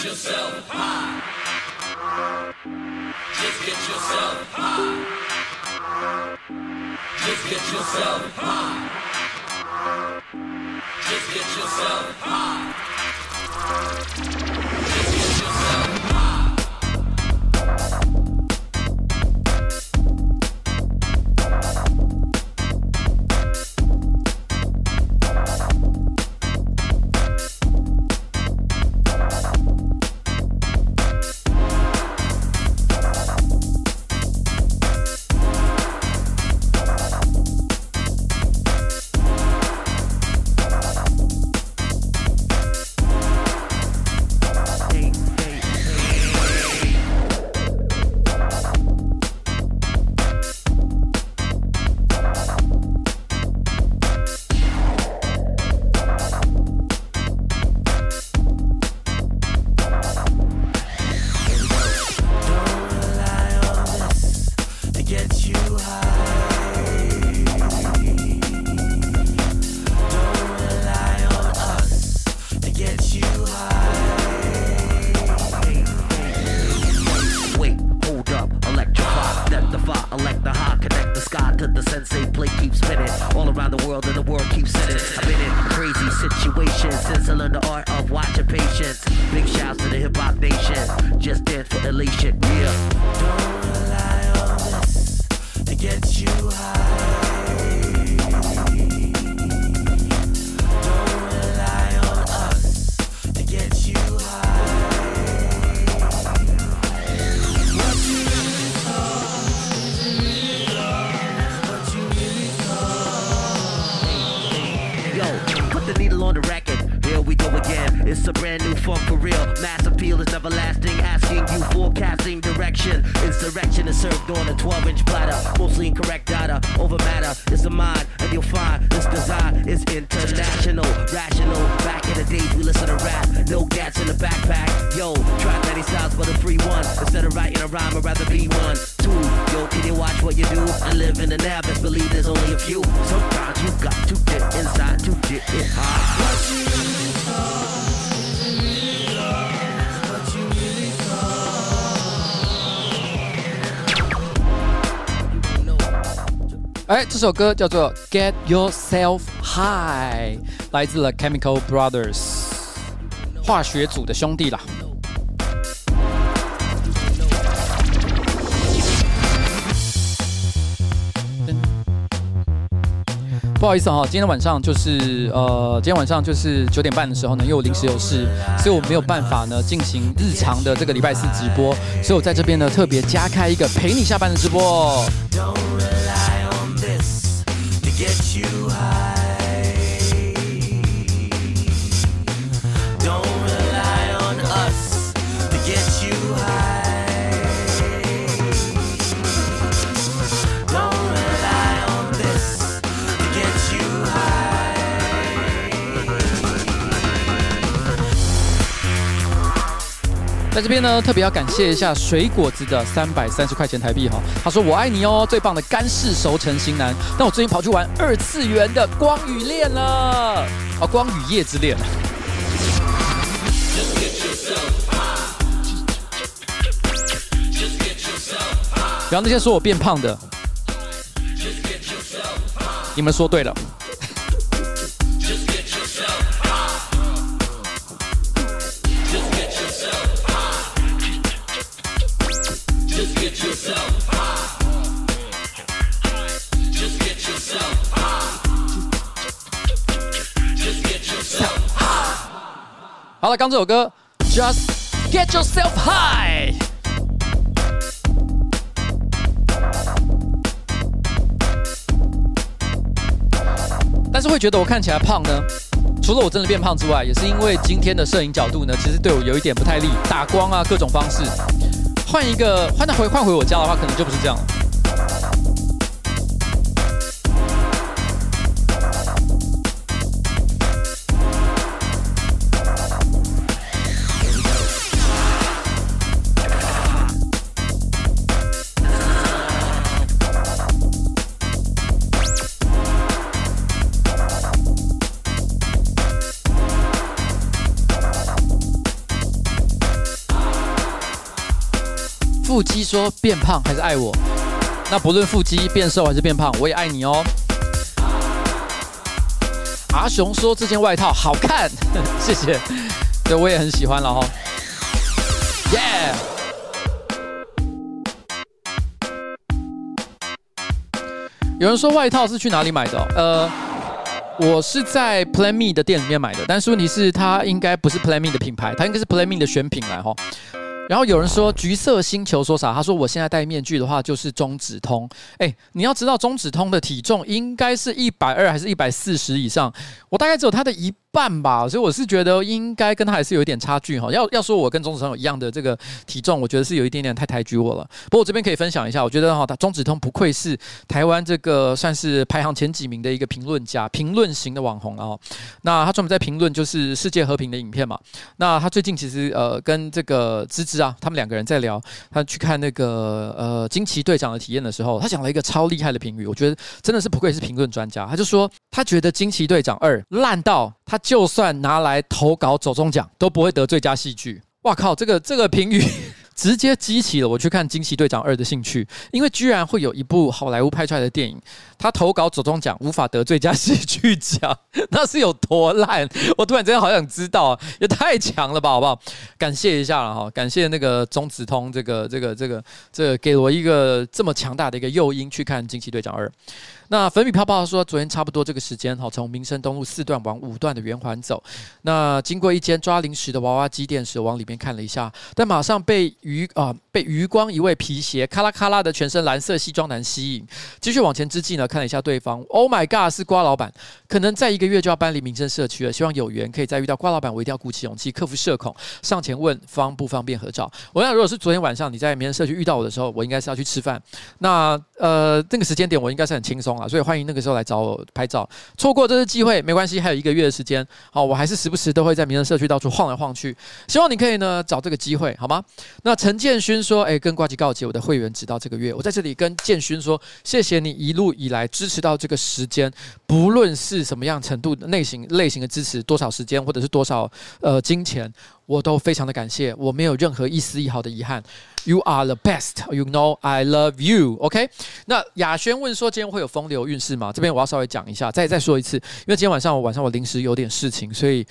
Get yourself high. Just get yourself high. Just get yourself high. Just get yourself high. For real. Mass appeal is everlasting. Asking you forecasting direction. Insurrection is served on a 12 inch platter. Mostly incorrect data over matter. It's a mind, and you'll find this design is international. Rational. Back in the days, we listen to rap. No gats in the backpack. Yo, try many styles, but a free one. Instead of writing a rhyme, I'd rather be one. Two, yo, can you watch what you do? I live in the now, best believe there's only a few. Sometimes you got to get inside to get it high. 哎，这首歌叫做《Get Yourself High》，来自了 Chemical Brothers 化学组的兄弟啦。不好意思哈、今天晚上就是呃，今天晚上就是九点半的时候呢，因为我临时有事，所以我没有办法呢进行日常的这个礼拜四直播，所以我在这边呢特别加开一个陪你下班的直播。Get you high. 在这边呢，特别要感谢一下水果子的三百三十块钱台币哈。他说：“我爱你哦，最棒的干式熟成型男。”但我最近跑去玩二次元的光与恋了，啊，光与夜之恋。然后那些说我变胖的，你们说对了。好了，刚这首歌，Just Get Yourself High。但是会觉得我看起来胖呢？除了我真的变胖之外，也是因为今天的摄影角度呢，其实对我有一点不太利，打光啊，各种方式。换一个，换到回换回我家的话，可能就不是这样了。说变胖还是爱我？那不论腹肌变瘦还是变胖，我也爱你哦。阿雄说这件外套好看，谢谢，对，我也很喜欢了哈。耶！有人说外套是去哪里买的？呃，我是在 Plan Me 的店里面买的，但是问题是它应该不是 Plan Me 的品牌，它应该是 Plan Me 的选品来哈。然后有人说橘色星球说啥？他说我现在戴面具的话就是中指通。哎，你要知道中指通的体重应该是一百二还是一百四十以上？我大概只有他的一半吧，所以我是觉得应该跟他还是有一点差距哈。要要说我跟钟子通有一样的这个体重，我觉得是有一点点太抬举我了。不过我这边可以分享一下，我觉得哈，他钟子通不愧是台湾这个算是排行前几名的一个评论家、评论型的网红啊。那他专门在评论就是世界和平的影片嘛。那他最近其实呃跟这个芝芝啊，他们两个人在聊，他去看那个呃惊奇队长的体验的时候，他讲了一个超厉害的评语，我觉得真的是不愧是评论专家。他就说他觉得惊奇队长二烂到他。就算拿来投稿走中奖，都不会得最佳戏剧。哇靠！这个这个评语 直接激起了我去看《惊奇队长二》的兴趣，因为居然会有一部好莱坞拍出来的电影，他投稿走中奖无法得最佳戏剧奖，那是有多烂？我突然之间好想知道啊，也太强了吧，好不好？感谢一下了哈，感谢那个中子通这个这个这个这个给我一个这么强大的一个诱因去看《惊奇队长二》。那粉笔泡泡说，昨天差不多这个时间，哈，从民生东路四段往五段的圆环走，那经过一间抓零食的娃娃机店时，往里面看了一下，但马上被余啊被余光一位皮鞋咔啦咔啦的全身蓝色西装男吸引，继续往前之际呢，看了一下对方，Oh my God，是瓜老板，可能在一个月就要搬离民生社区了，希望有缘可以再遇到瓜老板，我一定要鼓起勇气克服社恐，上前问方不方便合照。我想，如果是昨天晚上你在民生社区遇到我的时候，我应该是要去吃饭，那呃这个时间点我应该是很轻松。所以欢迎那个时候来找我拍照，错过这次机会没关系，还有一个月的时间，好，我还是时不时都会在民生社区到处晃来晃去，希望你可以呢找这个机会，好吗？那陈建勋说，哎，跟呱吉告解，我的会员直到这个月，我在这里跟建勋说，谢谢你一路以来支持到这个时间，不论是什么样程度的类型类型的支持，多少时间或者是多少呃金钱。我都非常的感谢，我没有任何一丝一毫的遗憾。You are the best, you know I love you. OK？那雅轩问说，今天会有风流运势吗？这边我要稍微讲一下，再再说一次，因为今天晚上我晚上我临时有点事情，所以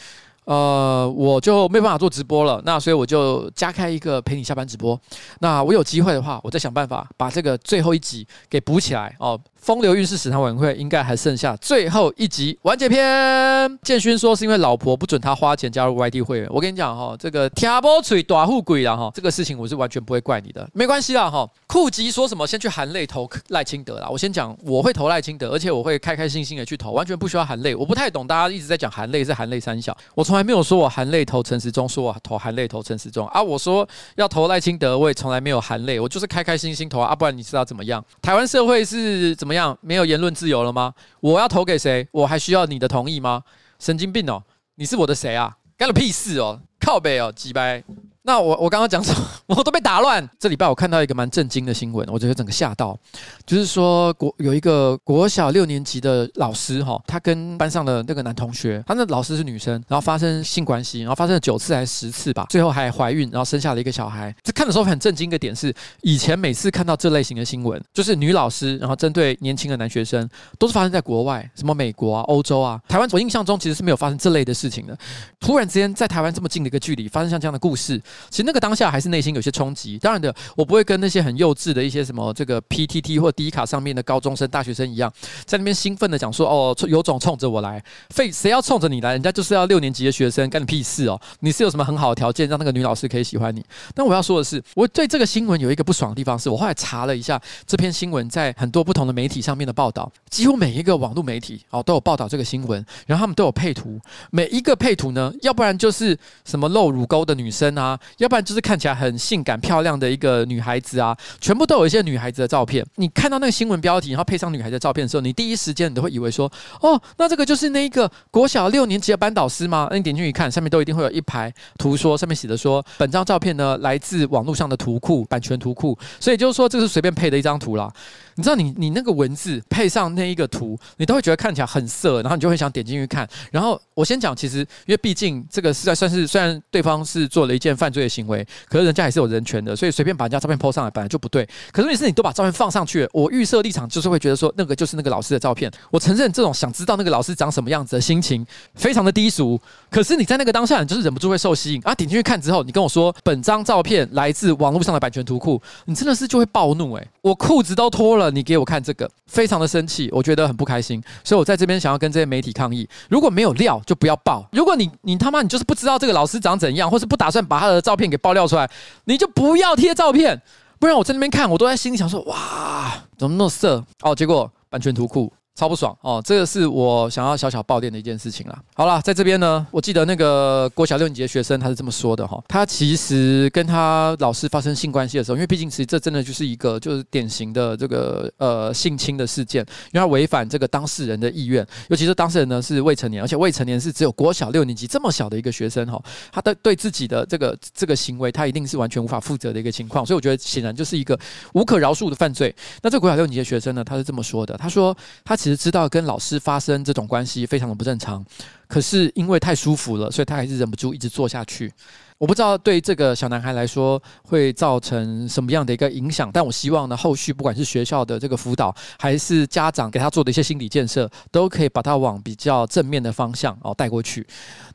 呃我就没办法做直播了。那所以我就加开一个陪你下班直播。那我有机会的话，我再想办法把这个最后一集给补起来哦。风流韵事史堂委员会应该还剩下最后一集完结篇。建勋说是因为老婆不准他花钱加入 YT 会员。我跟你讲哈，这个天波锤大富贵了哈，这个事情我是完全不会怪你的，没关系啦哈。酷吉说什么先去含泪投赖清德啦，我先讲我会投赖清德，而且我会开开心心的去投，完全不需要含泪。我不太懂大家一直在讲含泪是含泪三小，我从来没有说我含泪投陈时中，说我投含泪投陈时中啊。我说要投赖清德，我也从来没有含泪，我就是开开心心投啊。不然你知道怎么样？台湾社会是怎么怎么样？没有言论自由了吗？我要投给谁？我还需要你的同意吗？神经病哦！你是我的谁啊？干了屁事哦！靠北哦，鸡掰。那我我刚刚讲什么？我都被打乱。这礼拜我看到一个蛮震惊的新闻，我觉得整个吓到。就是说国有一个国小六年级的老师哈，他跟班上的那个男同学，他那老师是女生，然后发生性关系，然后发生了九次还是十次吧，最后还怀孕，然后生下了一个小孩。这看的时候很震惊的点是，以前每次看到这类型的新闻，就是女老师然后针对年轻的男学生，都是发生在国外，什么美国啊、欧洲啊、台湾。我印象中其实是没有发生这类的事情的。突然之间在台湾这么近的一个距离，发生像这样的故事。其实那个当下还是内心有些冲击。当然的，我不会跟那些很幼稚的一些什么这个 PTT 或 D 卡上面的高中生、大学生一样，在那边兴奋的讲说：“哦，有种冲着我来，非谁要冲着你来？人家就是要六年级的学生，干你屁事哦！你是有什么很好的条件让那个女老师可以喜欢你？”但我要说的是，我对这个新闻有一个不爽的地方，是我后来查了一下这篇新闻在很多不同的媒体上面的报道，几乎每一个网络媒体哦都有报道这个新闻，然后他们都有配图，每一个配图呢，要不然就是什么露乳沟的女生啊，要不然。就是看起来很性感漂亮的一个女孩子啊，全部都有一些女孩子的照片。你看到那个新闻标题，然后配上女孩子的照片的时候，你第一时间你都会以为说，哦，那这个就是那一个国小六年级的班导师吗？那你点进去一看，上面都一定会有一排图说，上面写的说，本张照片呢来自网络上的图库，版权图库，所以就是说这是随便配的一张图啦。你知道你你那个文字配上那一个图，你都会觉得看起来很色，然后你就会想点进去看。然后我先讲，其实因为毕竟这个是在算是虽然对方是做了一件犯罪的行为，可是人家还是有人权的，所以随便把人家照片 po 上来本来就不对。可是问题是你都把照片放上去，我预设立场就是会觉得说那个就是那个老师的照片。我承认这种想知道那个老师长什么样子的心情非常的低俗。可是你在那个当下，你就是忍不住会受吸引啊！点进去看之后，你跟我说本张照片来自网络上的版权图库，你真的是就会暴怒诶、我裤子都脱了，你给我看这个，非常的生气，我觉得很不开心。所以我在这边想要跟这些媒体抗议：如果没有料，就不要报；如果你你他妈你就是不知道这个老师长怎样，或是不打算把他的照片给爆料出来，你就不要贴照片。不然我在那边看，我都在心里想说：哇，怎么那么色哦？结果版权图库。超不爽哦！这个是我想要小小爆点的一件事情啦。好啦，在这边呢，我记得那个国小六年级的学生他是这么说的哈，他其实跟他老师发生性关系的时候，因为毕竟其实这真的就是一个就是典型的这个呃性侵的事件，因为他违反这个当事人的意愿，尤其是当事人呢是未成年，而且未成年是只有国小六年级这么小的一个学生哈，他的对自己的这个这个行为，他一定是完全无法负责的一个情况，所以我觉得显然就是一个无可饶恕的犯罪。那这个国小六年级的学生呢，他是这么说的，他说他其实知道跟老师。发生这种关系非常的不正常，可是因为太舒服了，所以他还是忍不住一直做下去。我不知道对这个小男孩来说会造成什么样的一个影响，但我希望呢，后续不管是学校的这个辅导，还是家长给他做的一些心理建设，都可以把他往比较正面的方向哦带过去。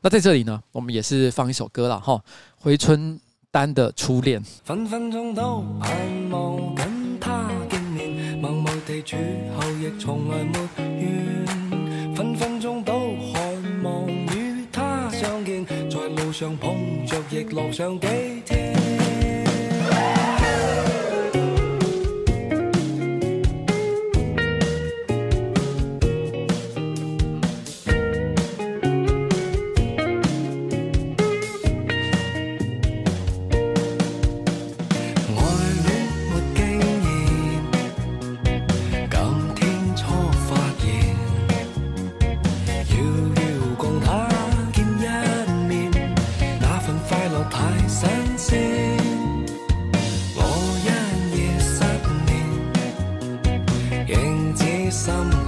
那在这里呢，我们也是放一首歌了哈，回春丹的初恋。分分钟都盼望跟他，处后亦从来没怨，分分钟都渴望与他相见，在路上碰着亦乐上几天。some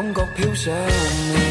感觉飘上你。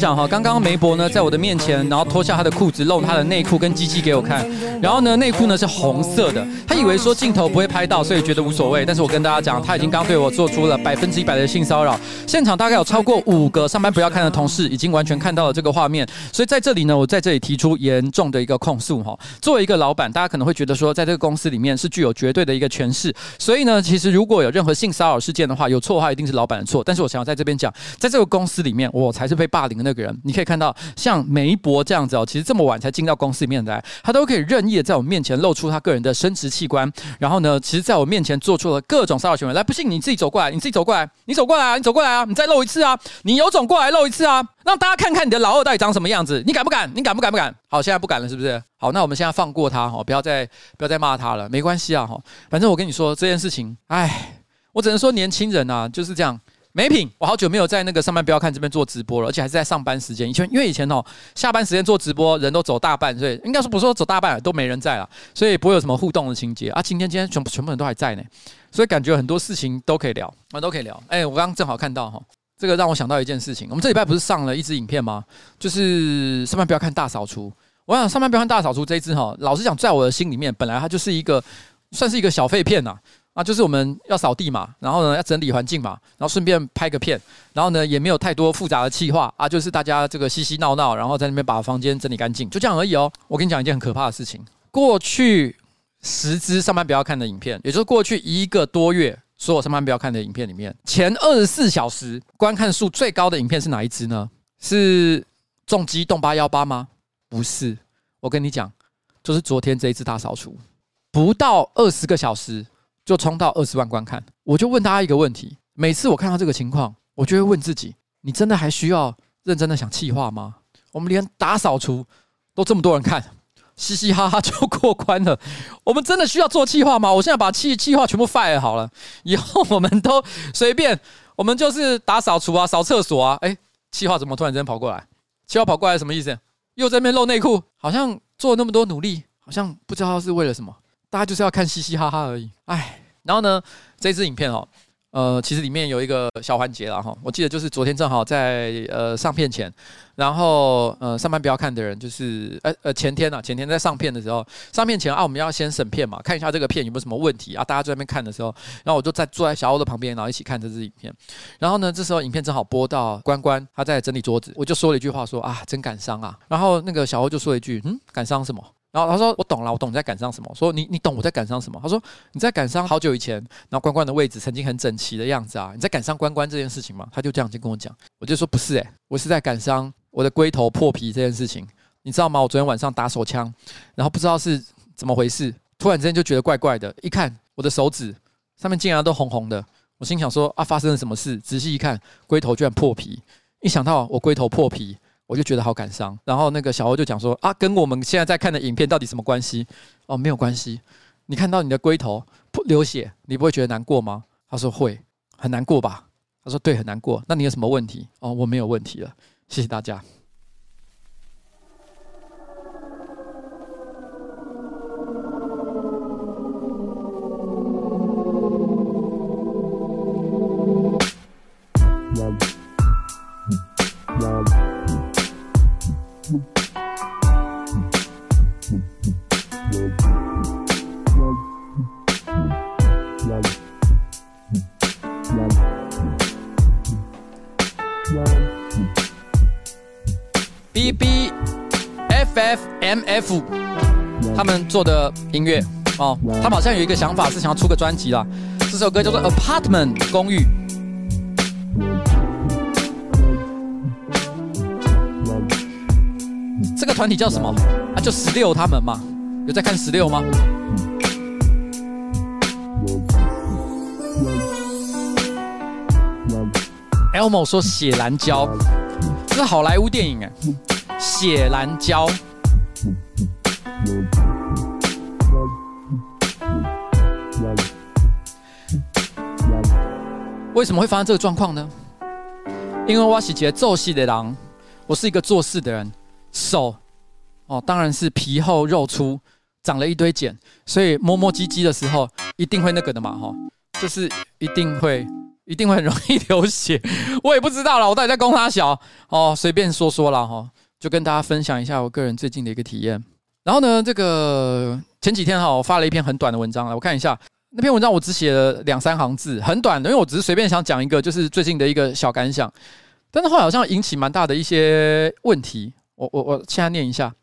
讲哈，刚刚梅伯呢在我的面前，然后脱下他的裤子，露他的内裤跟鸡鸡给我看，然后呢内裤呢是红色的，他以为说镜头不会拍到，所以觉得无所谓。但是我跟大家讲，他已经刚对我做出了百分之一百的性骚扰，现场大概有超过五个上班不要看的同事已经完全看到了这个画面，所以在这里呢，我在这里提出严重的一个控诉哈。作为一个老板，大家可能会觉得说，在这个公司里面是具有绝对的一个权势，所以呢，其实如果有任何性骚扰事件的话，有错的话一定是老板的错。但是我想要在这边讲，在这个公司里面，我才是被霸凌的那个人。你可以看到，像梅博这样子哦，其实这么晚才进到公司里面来，他都可以任的在我面前露出他个人的生殖器官，然后呢，其实在我面前做出了各种骚扰行为。来，不信你自己走过来，你自己走过来，你走过来啊，你走过来啊，你再露一次啊，你有种过来露一次啊，让大家看看你的老二到底长什么样子，你敢不敢？你敢不敢？不敢？好，现在不敢了，是不是？好，那我们现在放过他哈，不要再不要再骂他了，没关系啊哈，反正我跟你说这件事情，哎，我只能说年轻人啊就是这样。没品！我好久没有在那个上班不要看这边做直播了，而且还是在上班时间。以前因为以前哦，下班时间做直播人都走大半，所以应该说不是说走大半都没人在了，所以不会有什么互动的情节啊。今天今天全部全部人都还在呢，所以感觉很多事情都可以聊啊，都可以聊。哎，我刚刚正好看到哈，这个让我想到一件事情。我们这礼拜不是上了一支影片吗？就是上班不要看大扫除。我想上班不要看大扫除这一支哈，老实讲，在我的心里面，本来它就是一个算是一个小废片呐。啊，啊就是我们要扫地嘛，然后呢要整理环境嘛，然后顺便拍个片，然后呢也没有太多复杂的企划啊，就是大家这个嘻嘻闹闹，然后在那边把房间整理干净，就这样而已哦。我跟你讲一件很可怕的事情，过去十支上班不要看的影片，也就是过去一个多月所有上班不要看的影片里面，前二十四小时观看数最高的影片是哪一支呢？是重机动八幺八吗？不是，我跟你讲，就是昨天这一次大扫除，不到二十个小时。就冲到二十万观看，我就问大家一个问题：每次我看到这个情况，我就会问自己，你真的还需要认真的想气话吗？我们连打扫除都这么多人看，嘻嘻哈哈就过关了，我们真的需要做气话吗？我现在把气气话全部 fire 好了，以后我们都随便，我们就是打扫除啊，扫厕所啊。哎，气话怎么突然间跑过来？气话跑过来什么意思？又在那边露内裤，好像做那么多努力，好像不知道是为了什么。大家就是要看嘻嘻哈哈而已，哎，然后呢，这支影片哦，呃，其实里面有一个小环节了哈，我记得就是昨天正好在呃上片前，然后呃上班不要看的人就是呃呃前天啊，前天在上片的时候，上片前啊我们要先审片嘛，看一下这个片有没有什么问题啊，大家在那边看的时候，然后我就在坐在小欧的旁边，然后一起看这支影片，然后呢，这时候影片正好播到关关他在整理桌子，我就说了一句话说啊真感伤啊，然后那个小欧就说了一句嗯感伤什么？然后他说：“我懂了，我懂你在感伤什么。”说：“你你懂我在感伤什么？”他说：“你在感伤好久以前，然后关关的位置曾经很整齐的样子啊，你在感伤关关这件事情吗？”他就这样就跟我讲，我就说：“不是诶、我是在感伤我的龟头破皮这件事情，你知道吗？我昨天晚上打手枪，然后不知道是怎么回事，突然之间就觉得怪怪的，一看我的手指上面竟然都红红的，我心想说啊，发生了什么事？仔细一看，龟头居然破皮，一想到我龟头破皮。”我就觉得好感伤，然后那个小欧就讲说啊，跟我们现在在看的影片到底什么关系？哦，没有关系。你看到你的龟头不流血，你不会觉得难过吗？他说会，很难过吧？他说对，很难过。那你有什么问题？哦，我没有问题了。谢谢大家。FFMF 他们做的音乐哦，他们好像有一个想法是想要出个专辑啦。这首歌叫做《Apartment》公寓。这个团体叫什么？啊，就十六他们嘛。有在看十六吗？Elmo 说血蓝胶，这是好莱坞电影哎。血蓝胶，为什么会发生这个状况呢？因为我是一个做事的人，我是一个做事的人，手哦，当然是皮厚肉粗，长了一堆茧，所以摸摸唧唧的时候一定会那个的嘛，哈，就是一定会。一定会很容易流血。我也不知道了，我到底在供他小哦，随便说说了哈，就跟大家分享一下我个人最近的一个体验。然后呢，这个前几天哈，我发了一篇很短的文章来，我看一下那篇文章，我只写了两三行字，很短的，因为我只是随便想讲一个，就是最近的一个小感想。但是后来好像引起蛮大的一些问题，我我我现在念一下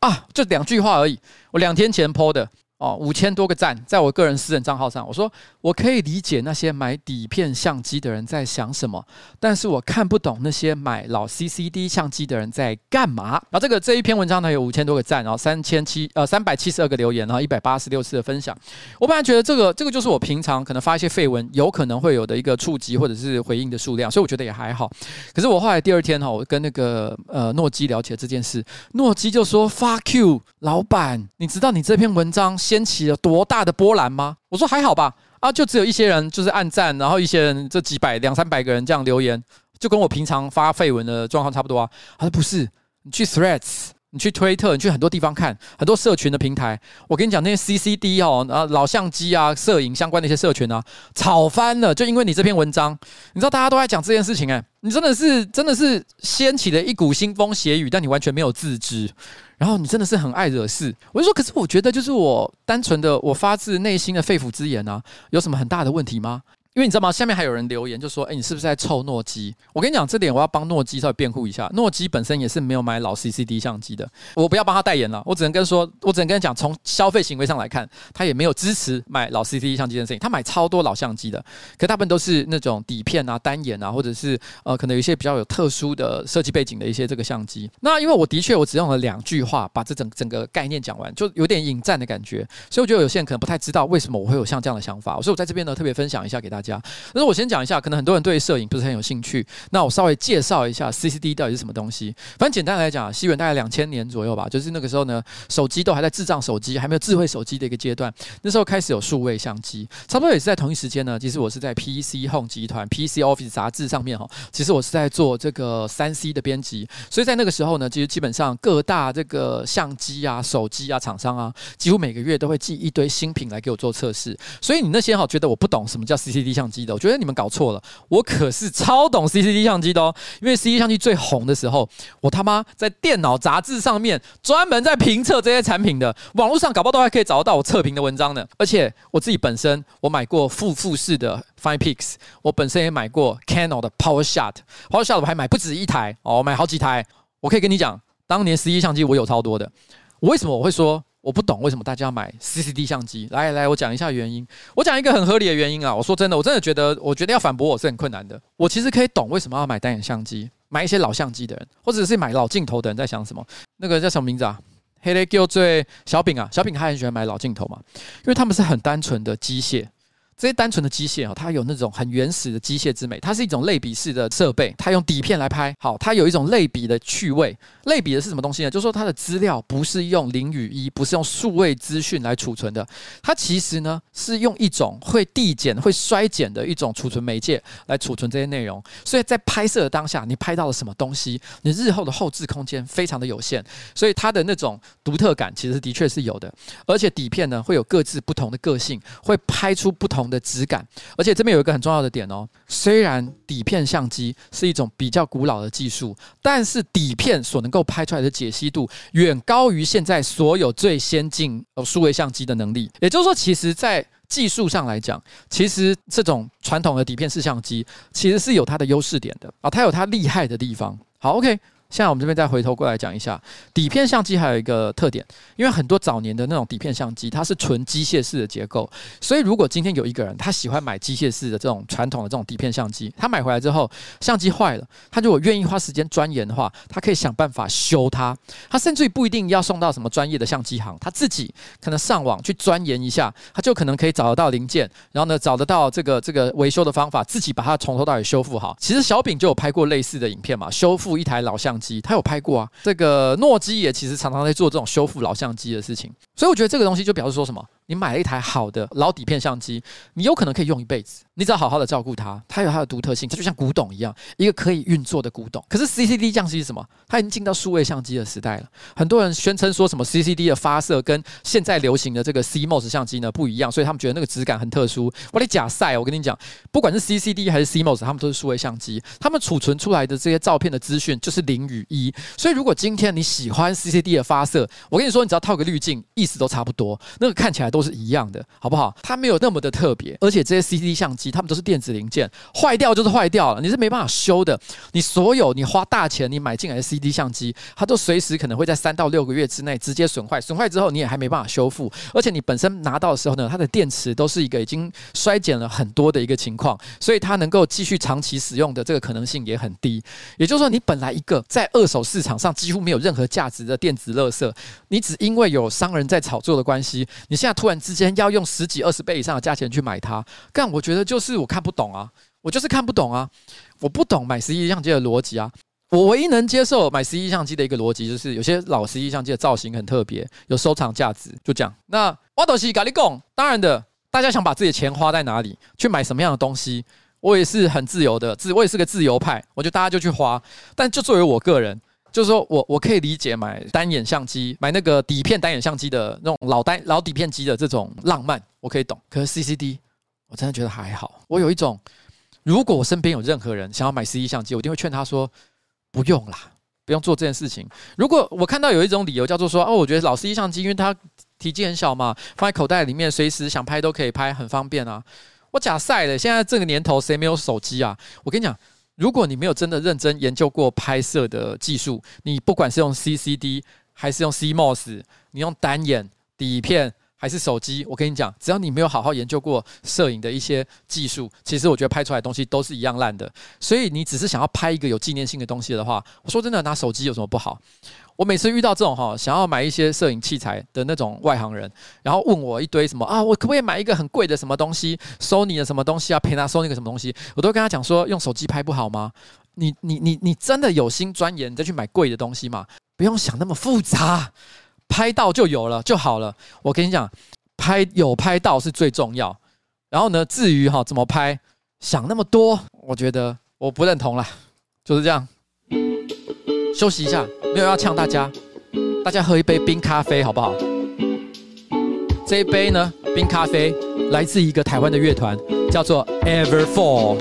啊，就两句话而已，我两天前 po 的。哦，五千多个赞，在我个人私人账号上，我说我可以理解那些买底片相机的人在想什么，但是我看不懂那些买老 CCD 相机的人在干嘛。然后这个这一篇文章呢，有五千多个赞，然后三千七呃三百七十二个留言，然后一百八十六次的分享。我本来觉得这个这个就是我平常可能发一些废文有可能会有的一个触及或者是回应的数量，所以我觉得也还好。可是我后来第二天哈，我跟那个呃诺基聊起了这件事，诺基就说 Fuck you，老板，你知道你这篇文章掀起了多大的波澜吗？我说还好吧，啊，就只有一些人就是暗赞，然后一些人这几百两三百个人这样留言，就跟我平常发绯闻的状况差不多啊。他说不是，你去 threats 你去推特，你去很多地方看，很多社群的平台，我跟你讲那些 CCD 哦，啊老相机啊，摄影相关的一些社群啊，吵翻了，就因为你这篇文章，你知道大家都在讲这件事情哎、你真的是真的是掀起了一股腥风血雨，但你完全没有自知。然后你真的是很爱惹事，我就说，可是我觉得就是我单纯的我发自内心的肺腑之言啊，有什么很大的问题吗？因为你知道吗？下面还有人留言就说：“哎，你是不是在臭诺基？”我跟你讲，这点我要帮诺基稍微辩护一下。诺基本身也是没有买老 CCD 相机的，我不要帮他代言了。我只能跟说，我只能跟他讲，从消费行为上来看，他也没有支持买老 CCD 相机的事情。他买超多老相机的，可大部分都是那种底片啊、单眼啊，或者是呃，可能有一些比较有特殊的设计背景的一些这个相机。那因为我的确我只用了两句话把这整整个概念讲完，就有点引战的感觉，所以我觉得有些人可能不太知道为什么我会有像这样的想法。所以我在这边呢特别分享一下给大家。但是我先讲一下，可能很多人对摄影不是很有兴趣。那我稍微介绍一下 CCD 到底是什么东西。反正简单来讲，西元大概两千年左右吧，就是那个时候呢，手机都还在智障手机，还没有智慧手机的一个阶段。那时候开始有数位相机，差不多也是在同一时间呢。其实我是在 PC Home 集团 PC Office 杂志上面哈，其实我是在做这个三 C 的编辑。所以在那个时候呢，其实基本上各大这个相机啊、手机啊厂商啊，几乎每个月都会寄一堆新品来给我做测试。所以你那些哈觉得我不懂什么叫 CCD 相机的，我觉得你们搞错了，我可是超懂 CCD 相机的哦。因为 CCD 相机最红的时候，我他妈在电脑杂志上面专门在评测这些产品的，网络上搞不好都还可以找得到我测评的文章呢。而且我自己本身，我买过富富士的 Finepix，我本身也买过 Canon 的 PowerShot，PowerShot 我还买不止一台哦，买好几台。我可以跟你讲，当年 CCD 相机我有超多的。我为什么我会说？我不懂为什么大家要买 CCD 相机。来来，我讲一下原因。我讲一个很合理的原因啊。我说真的，我真的觉得，我觉得要反驳我是很困难的。我其实可以懂为什么要买单眼相机，买一些老相机的人，或者是买老镜头的人在想什么。那个叫什么名字啊？黑雷 Q 最小饼啊，小饼他很喜欢买老镜头嘛，因为他们是很单纯的机械。这些单纯的机械啊，它有那种很原始的机械之美。它是一种类比式的设备，它用底片来拍。好，它有一种类比的趣味。类比的是什么东西呢？就是说它的资料不是用零与一，不是用数位资讯来储存的。它其实呢是用一种会递减、会衰减的一种储存媒介来储存这些内容。所以在拍摄的当下，你拍到了什么东西，你日后的后置空间非常的有限。所以它的那种独特感其实的确是有的。而且底片呢会有各自不同的个性，会拍出不同。的质感，而且这边有一个很重要的点哦。虽然底片相机是一种比较古老的技术，但是底片所能够拍出来的解析度远高于现在所有最先进的数位相机的能力。也就是说，其实，在技术上来讲，其实这种传统的底片式相机其实是有它的优势点的啊，它有它厉害的地方。好，OK。现在我们这边再回头过来讲一下底片相机，还有一个特点，因为很多早年的那种底片相机，它是纯机械式的结构，所以如果今天有一个人他喜欢买机械式的这种传统的这种底片相机，他买回来之后相机坏了，他如果愿意花时间钻研的话，他可以想办法修它，他甚至于不一定要送到什么专业的相机行，他自己可能上网去钻研一下，他就可能可以找得到零件，然后呢找得到这个这个维修的方法，自己把它从头到尾修复好。其实小饼就有拍过类似的影片嘛，修复一台老相机。他有拍过啊，这个诺基也其实常常在做这种修复老相机的事情，所以我觉得这个东西就表示说什么？你买了一台好的老底片相机，你有可能可以用一辈子。你只要好好的照顾它，它有它的独特性，它就像古董一样，一个可以运作的古董。可是 CCD 相机是什么？它已经进到数位相机的时代了。很多人宣称说什么 CCD 的发射跟现在流行的这个 CMOS 相机呢不一样，所以他们觉得那个质感很特殊。我的假赛，我跟你讲，不管是 CCD 还是 CMOS，他们都是数位相机，他们储存出来的这些照片的资讯就是零与一。所以如果今天你喜欢 CCD 的发射，我跟你说，你只要套个滤镜，意思都差不多，那个看起来都是一样的，好不好？它没有那么的特别，而且这些 CCD 相机，它们都是电子零件，坏掉就是坏掉了，你是没办法修的。你所有你花大钱你买进来的 CD 相机，它都随时可能会在三到六个月之内直接损坏，损坏之后你也还没办法修复。而且你本身拿到的时候呢，它的电池都是一个已经衰减了很多的一个情况，所以它能够继续长期使用的这个可能性也很低。也就是说，你本来一个在二手市场上几乎没有任何价值的电子垃圾，你只因为有商人在炒作的关系，你现在突然之间要用十几二十倍以上的价钱去买它，但我觉得就是我看不懂啊，我就是看不懂啊，我不懂买十一相机的逻辑啊。我唯一能接受买十一相机的一个逻辑，就是有些老十一相机的造型很特别，有收藏价值，就这样。那我都是跟你讲，当然的，大家想把自己的钱花在哪里，去买什么样的东西，我也是很自由的，自我也是个自由派，我觉得大家就去花。但就作为我个人，就是说我我可以理解买单眼相机，买那个底片单眼相机的那种老单老底片机的这种浪漫，我可以懂。可是 CCD，我真的觉得还好。我有一种，如果我身边有任何人想要买 CD 相机，我一定会劝他说。不用啦，不用做这件事情。如果我看到有一种理由叫做说，哦，我觉得老 CD 相机，因为它体积很小嘛，放在口袋里面，随时想拍都可以拍，很方便啊。我假赛了，现在这个年头谁没有手机啊？我跟你讲，如果你没有真的认真研究过拍摄的技术，你不管是用 CCD 还是用 CMOS，你用单眼底片。还是手机，我跟你讲，只要你没有好好研究过摄影的一些技术，其实我觉得拍出来的东西都是一样烂的。所以你只是想要拍一个有纪念性的东西的话，我说真的，拿手机有什么不好？我每次遇到这种哈，想要买一些摄影器材的那种外行人，然后问我一堆什么啊，我可不可以买一个很贵的什么东西，Sony 的什么东西啊，Panasonic 个什么东西，我都跟他讲说，用手机拍不好吗？你你你你真的有心钻研再去买贵的东西吗？不用想那么复杂。拍到就有了就好了。我跟你讲，拍有拍到是最重要。然后呢，至于哈怎么拍，想那么多，我觉得我不认同啦。就是这样。休息一下，没有要呛大家，大家喝一杯冰咖啡好不好？这一杯呢，冰咖啡来自一个台湾的乐团，叫做 Everfall。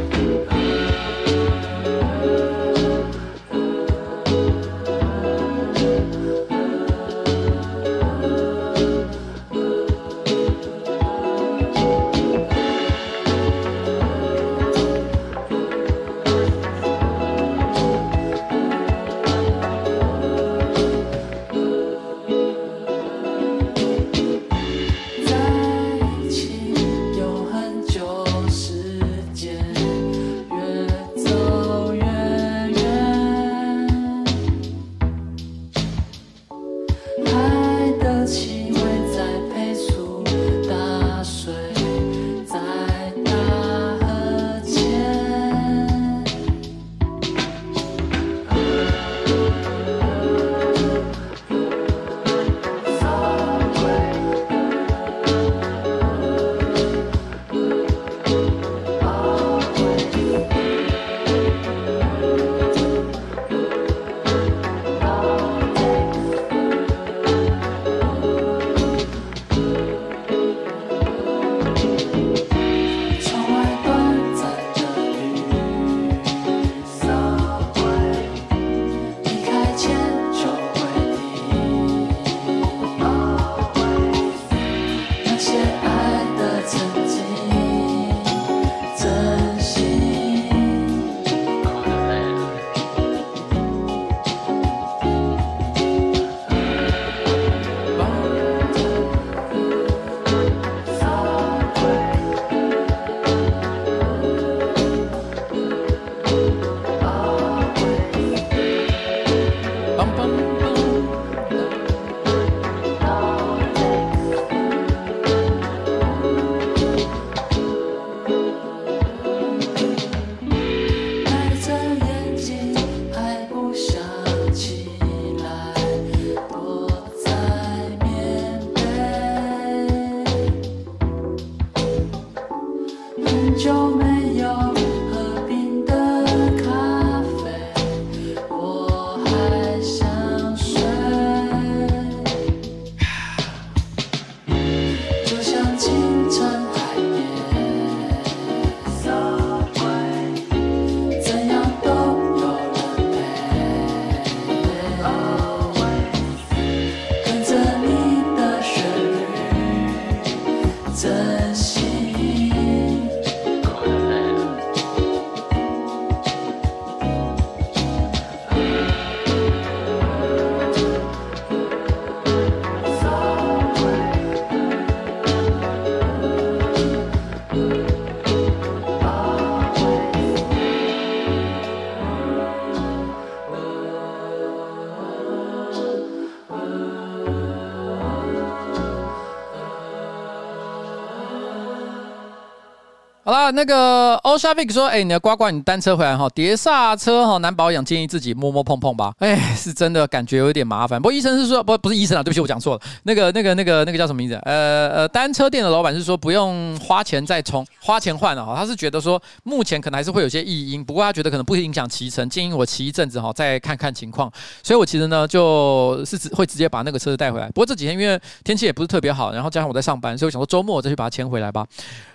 啊，那个欧沙 Vic 说，哎、你的呱呱，你单车回来哈，碟刹车哈难保养，建议自己摸摸碰碰吧。哎、是真的感觉有点麻烦。不过医生是说，不不是医生啊，对不起，我讲错了。那个那个那个那个叫什么名字？呃呃，单车店的老板是说不用花钱再充，花钱换了哈。他是觉得说目前可能还是会有些异音，不过他觉得可能不影响骑乘，建议我骑一阵子哈，再看看情况。所以我其实呢就是直会直接把那个车子带回来。不过这几天因为天气也不是特别好，然后加上我在上班，所以我想说周末我再去把它牵回来吧。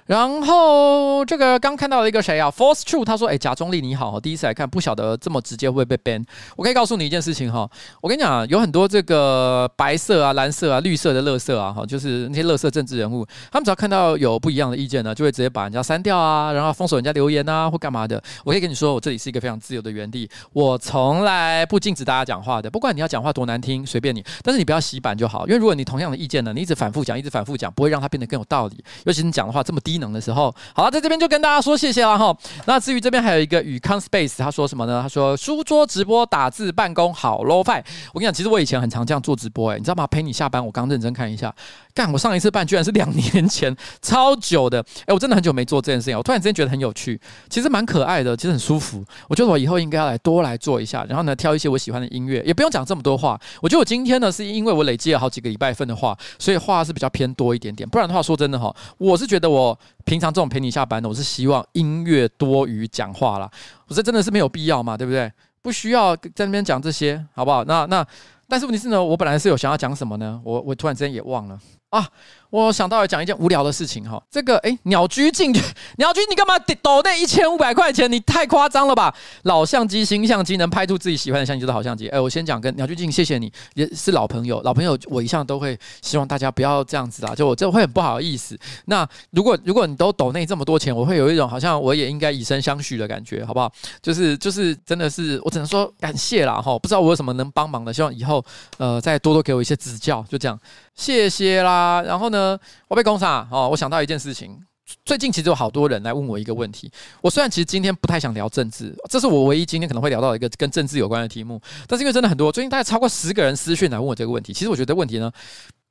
然后这个刚看到了一个谁啊？Force True，他说：“哎，贾中立你好，第一次来看，不晓得这么直接会不会被 ban。我可以告诉你一件事情哈，我跟你讲，有很多这个白色啊、蓝色啊、绿色的乐色啊，哈，就是那些乐色政治人物，他们只要看到有不一样的意见呢，就会直接把人家删掉啊，然后封锁人家留言啊，或干嘛的。我可以跟你说，我这里是一个非常自由的园地，我从来不禁止大家讲话的，不管你要讲话多难听，随便你，但是你不要洗版就好。因为如果你同样的意见呢，你一直反复讲，一直反复讲，不会让它变得更有道理。尤其是你讲的话这么低能的时候。”好了，在这边就跟大家说谢谢了哈。那至于这边还有一个宇康 space，他说什么呢？他说书桌直播打字办公好 low fi。我跟你讲，其实我以前很常这样做直播，哎，你知道吗？陪你下班，我刚认真看一下，干，我上一次办居然是两年前，超久的。哎，我真的很久没做这件事情，我突然之间觉得很有趣，其实蛮可爱的，其实很舒服。我觉得我以后应该要来多来做一下，然后呢，挑一些我喜欢的音乐，也不用讲这么多话。我觉得我今天呢，是因为我累积了好几个礼拜份的话，所以话是比较偏多一点点。不然的话，说真的哈，我是觉得我平常这种陪你下班的，我是希望音乐多于讲话啦。我这真的是没有必要嘛，对不对？不需要在那边讲这些，好不好？那那，但是问题是呢，我本来是有想要讲什么呢？我我突然之间也忘了啊。我想到了讲一件无聊的事情哈，这个诶，鸟居进去，鸟居你干嘛抖那一千五百块钱？你太夸张了吧！老相机、新相机能拍出自己喜欢的相机就是好相机。诶，我先讲跟鸟居进，谢谢你，也是老朋友，老朋友我一向都会希望大家不要这样子啊，就我这会很不好意思。那如果如果你都抖那这么多钱，我会有一种好像我也应该以身相许的感觉，好不好？就是就是真的是我只能说感谢啦哈，不知道我有什么能帮忙的，希望以后呃再多多给我一些指教，就这样，谢谢啦。然后呢？我被攻杀哦！我想到一件事情，最近其实有好多人来问我一个问题。我虽然其实今天不太想聊政治，这是我唯一今天可能会聊到一个跟政治有关的题目，但是因为真的很多，最近大概超过十个人私讯来问我这个问题。其实我觉得问题呢，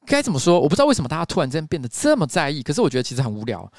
该怎么说？我不知道为什么大家突然间变得这么在意，可是我觉得其实很无聊。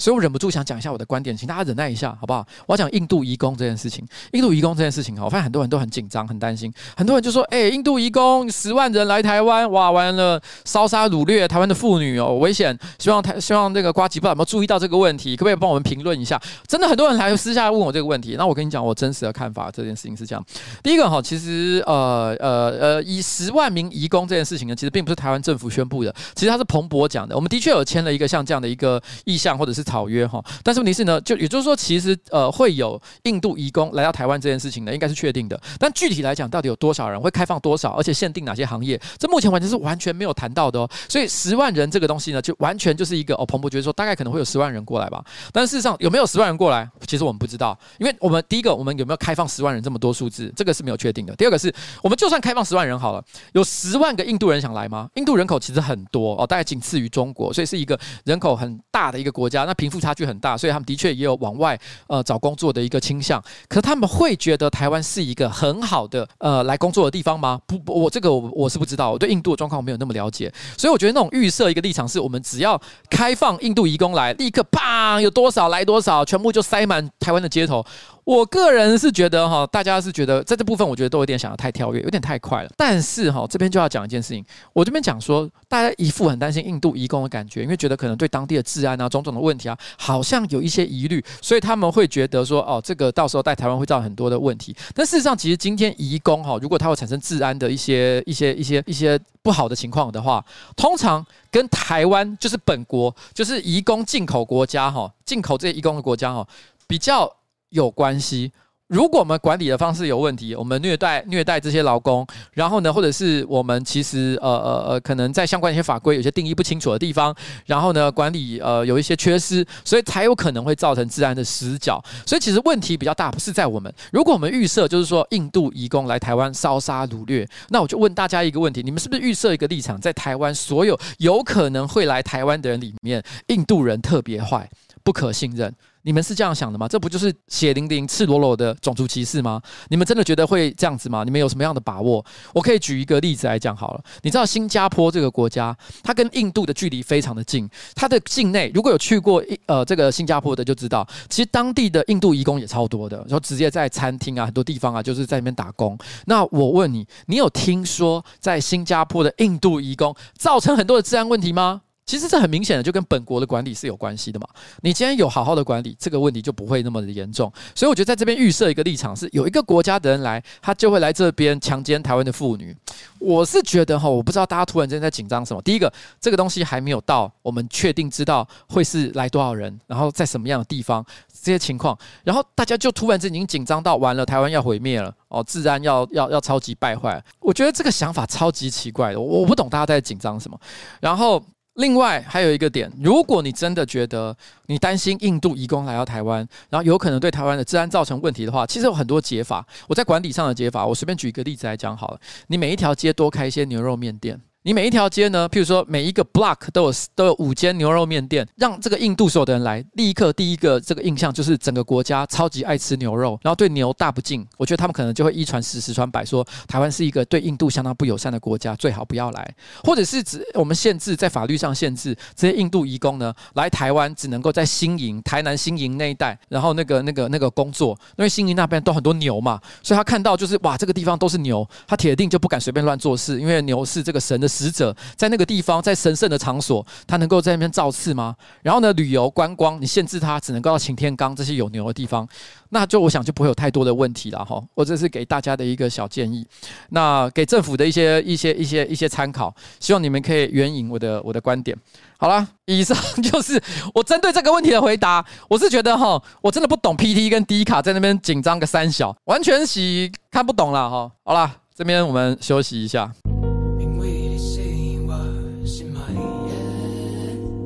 所以我忍不住想讲一下我的观点，请大家忍耐一下，好不好？我要讲印度移工这件事情。印度移工这件事情哈，我发现很多人都很紧张、很担心。很多人就说：“哎，印度移工十万人来台湾，哇，完了，烧杀掳掠台湾的妇女哦，危险！希望台希望这个瓜吉不知道有没有注意到这个问题，可不可以帮我们评论一下？”真的很多人来私下问我这个问题。那我跟你讲，我真实的看法，这件事情是这样：第一个哈，其实呃呃呃，以十万名移工这件事情呢，其实并不是台湾政府宣布的，其实它是彭博讲的。我们的确有签了一个像这样的一个意向或者是草约哈。但是问题是呢，就也就是说，其实呃会有印度移工来到台湾这件事情呢，应该是确定的。但具体来讲，到底有多少人会开放多少，而且限定哪些行业，这目前完全是完全没有谈到的哦。所以十万人这个东西呢，就完全就是一个哦，彭博觉得说大概可能会有十万人过来吧。但事实上有没有十万人过来，其实我们不知道，因为我们第一个我们有没有开放十万人这么多数字，这个是没有确定的。第二个是我们就算开放十万人好了，有十万个印度人想来吗？印度人口其实很多哦，大概仅次于中国，所以是一个人口很大的一个国家，那贫富差距很大。所以他们的确也有往外呃找工作的一个倾向，可是他们会觉得台湾是一个很好的呃来工作的地方吗？不，不我这个我我是不知道，我对印度的状况没有那么了解，所以我觉得那种预设一个立场是我们只要开放印度移工来，立刻啪有多少来多少，全部就塞满台湾的街头。我个人是觉得哈，大家是觉得在这部分，我觉得都有点想得太跳跃，有点太快了。但是哈，这边就要讲一件事情，我这边讲说，大家一副很担心印度移工的感觉，因为觉得可能对当地的治安啊、种种的问题啊，好像有一些疑虑，所以他们会觉得说，哦，这个到时候在台湾会造成很多的问题。但事实上，其实今天移工哈，如果他会产生治安的一些、一些、一些、一些不好的情况的话，通常跟台湾就是本国，就是移工进口国家哈，进口这些移工的国家哈，比较。有关系。如果我们管理的方式有问题，我们虐待虐待这些劳工，然后呢，或者是我们其实呃呃呃，可能在相关一些法规有些定义不清楚的地方，然后呢，管理呃有一些缺失，所以才有可能会造成治安的死角。所以其实问题比较大，不是在我们。如果我们预设就是说印度移工来台湾烧杀掳掠，那我就问大家一个问题：你们是不是预设一个立场，在台湾所有有可能会来台湾的人里面，印度人特别坏，不可信任？你们是这样想的吗？这不就是血淋淋、赤裸裸的种族歧视吗？你们真的觉得会这样子吗？你们有什么样的把握？我可以举一个例子来讲好了。你知道新加坡这个国家，它跟印度的距离非常的近，它的境内如果有去过呃这个新加坡的就知道，其实当地的印度移工也超多的，然后直接在餐厅啊很多地方啊就是在那边打工。那我问你，你有听说在新加坡的印度移工造成很多的治安问题吗？其实这很明显的就跟本国的管理是有关系的嘛。你今天有好好的管理，这个问题就不会那么的严重。所以我觉得在这边预设一个立场是，有一个国家的人来，他就会来这边强奸台湾的妇女。我是觉得哈，我不知道大家突然间在紧张什么。第一个，这个东西还没有到我们确定知道会是来多少人，然后在什么样的地方这些情况，然后大家就突然间已经紧张到完了，台湾要毁灭了哦，治安要要要超级败坏。我觉得这个想法超级奇怪的，我不懂大家在紧张什么。然后。另外还有一个点，如果你真的觉得你担心印度移工来到台湾，然后有可能对台湾的治安造成问题的话，其实有很多解法。我在管理上的解法，我随便举一个例子来讲好了。你每一条街多开一些牛肉面店。你每一条街呢，譬如说每一个 block 都有都有五间牛肉面店，让这个印度所有的人来，立刻第一个这个印象就是整个国家超级爱吃牛肉，然后对牛大不敬。我觉得他们可能就会一传十，十传百，说台湾是一个对印度相当不友善的国家，最好不要来。或者是指我们限制在法律上限制这些印度移工呢来台湾只能够在新营、台南新营那一带，然后那个那个那个工作，因为新营那边都很多牛嘛，所以他看到就是哇这个地方都是牛，他铁定就不敢随便乱做事，因为牛是这个神的。使者在那个地方，在神圣的场所，他能够在那边造次吗？然后呢，旅游观光，你限制他只能够到擎天岗这些有牛的地方，那就我想就不会有太多的问题了哈。我这是给大家的一个小建议，那给政府的一些一些一些一些参考，希望你们可以援引我的我的观点。好了，以上就是我针对这个问题的回答。我是觉得哈，我真的不懂 PT 跟 D 卡在那边紧张个三小，完全是看不懂了哈。好了，这边我们休息一下。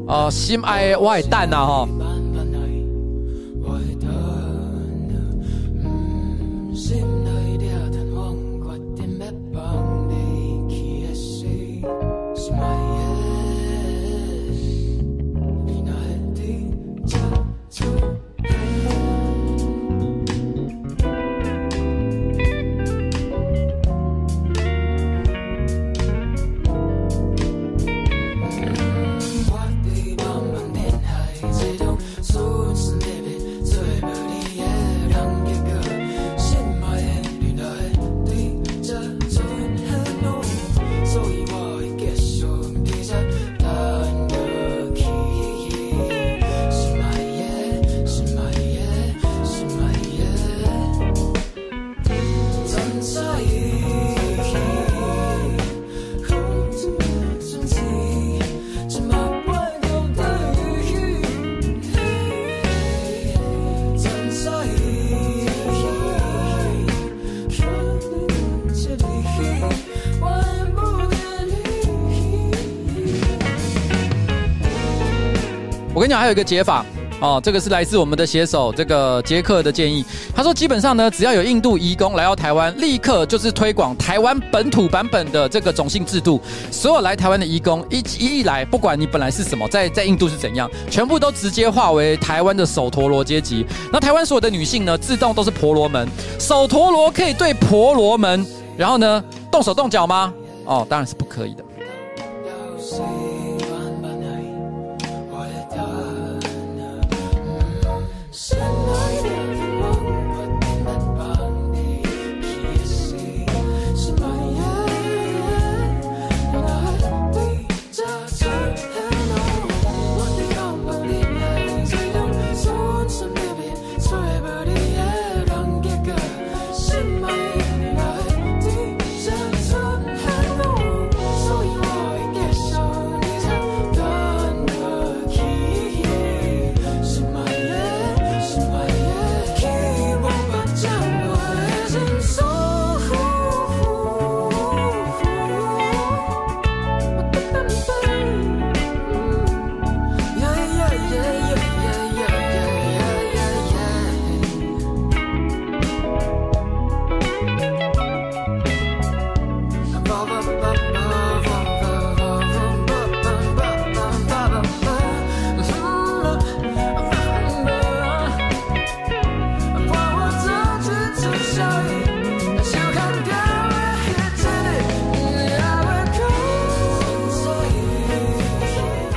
哦，心爱的我的蛋呐吼。还有一个解法哦，这个是来自我们的写手这个杰克的建议。他说，基本上呢，只要有印度移工来到台湾，立刻就是推广台湾本土版本的这个种姓制度。所有来台湾的移工一一来，不管你本来是什么，在在印度是怎样，全部都直接化为台湾的首陀罗阶级。那台湾所有的女性呢，自动都是婆罗门。首陀罗可以对婆罗门，然后呢，动手动脚吗？哦，当然是不可以的。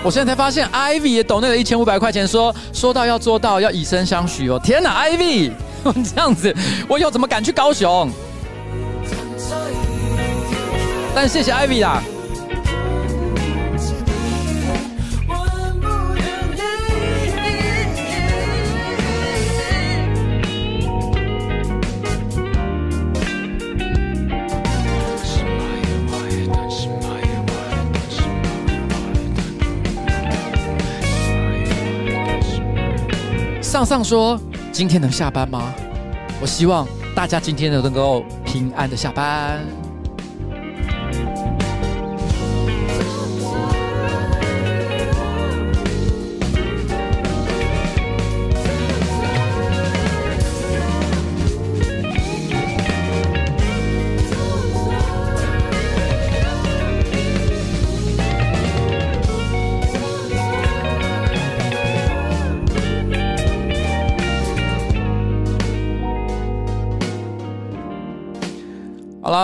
我现在才发现，Ivy 也抖那了一千五百块钱说，说到要做到，要以身相许哦。天哪，Ivy，这样子，我以后怎么敢去高雄？但谢谢 Ivy 啦。上上说：“今天能下班吗？我希望大家今天都能够平安的下班。”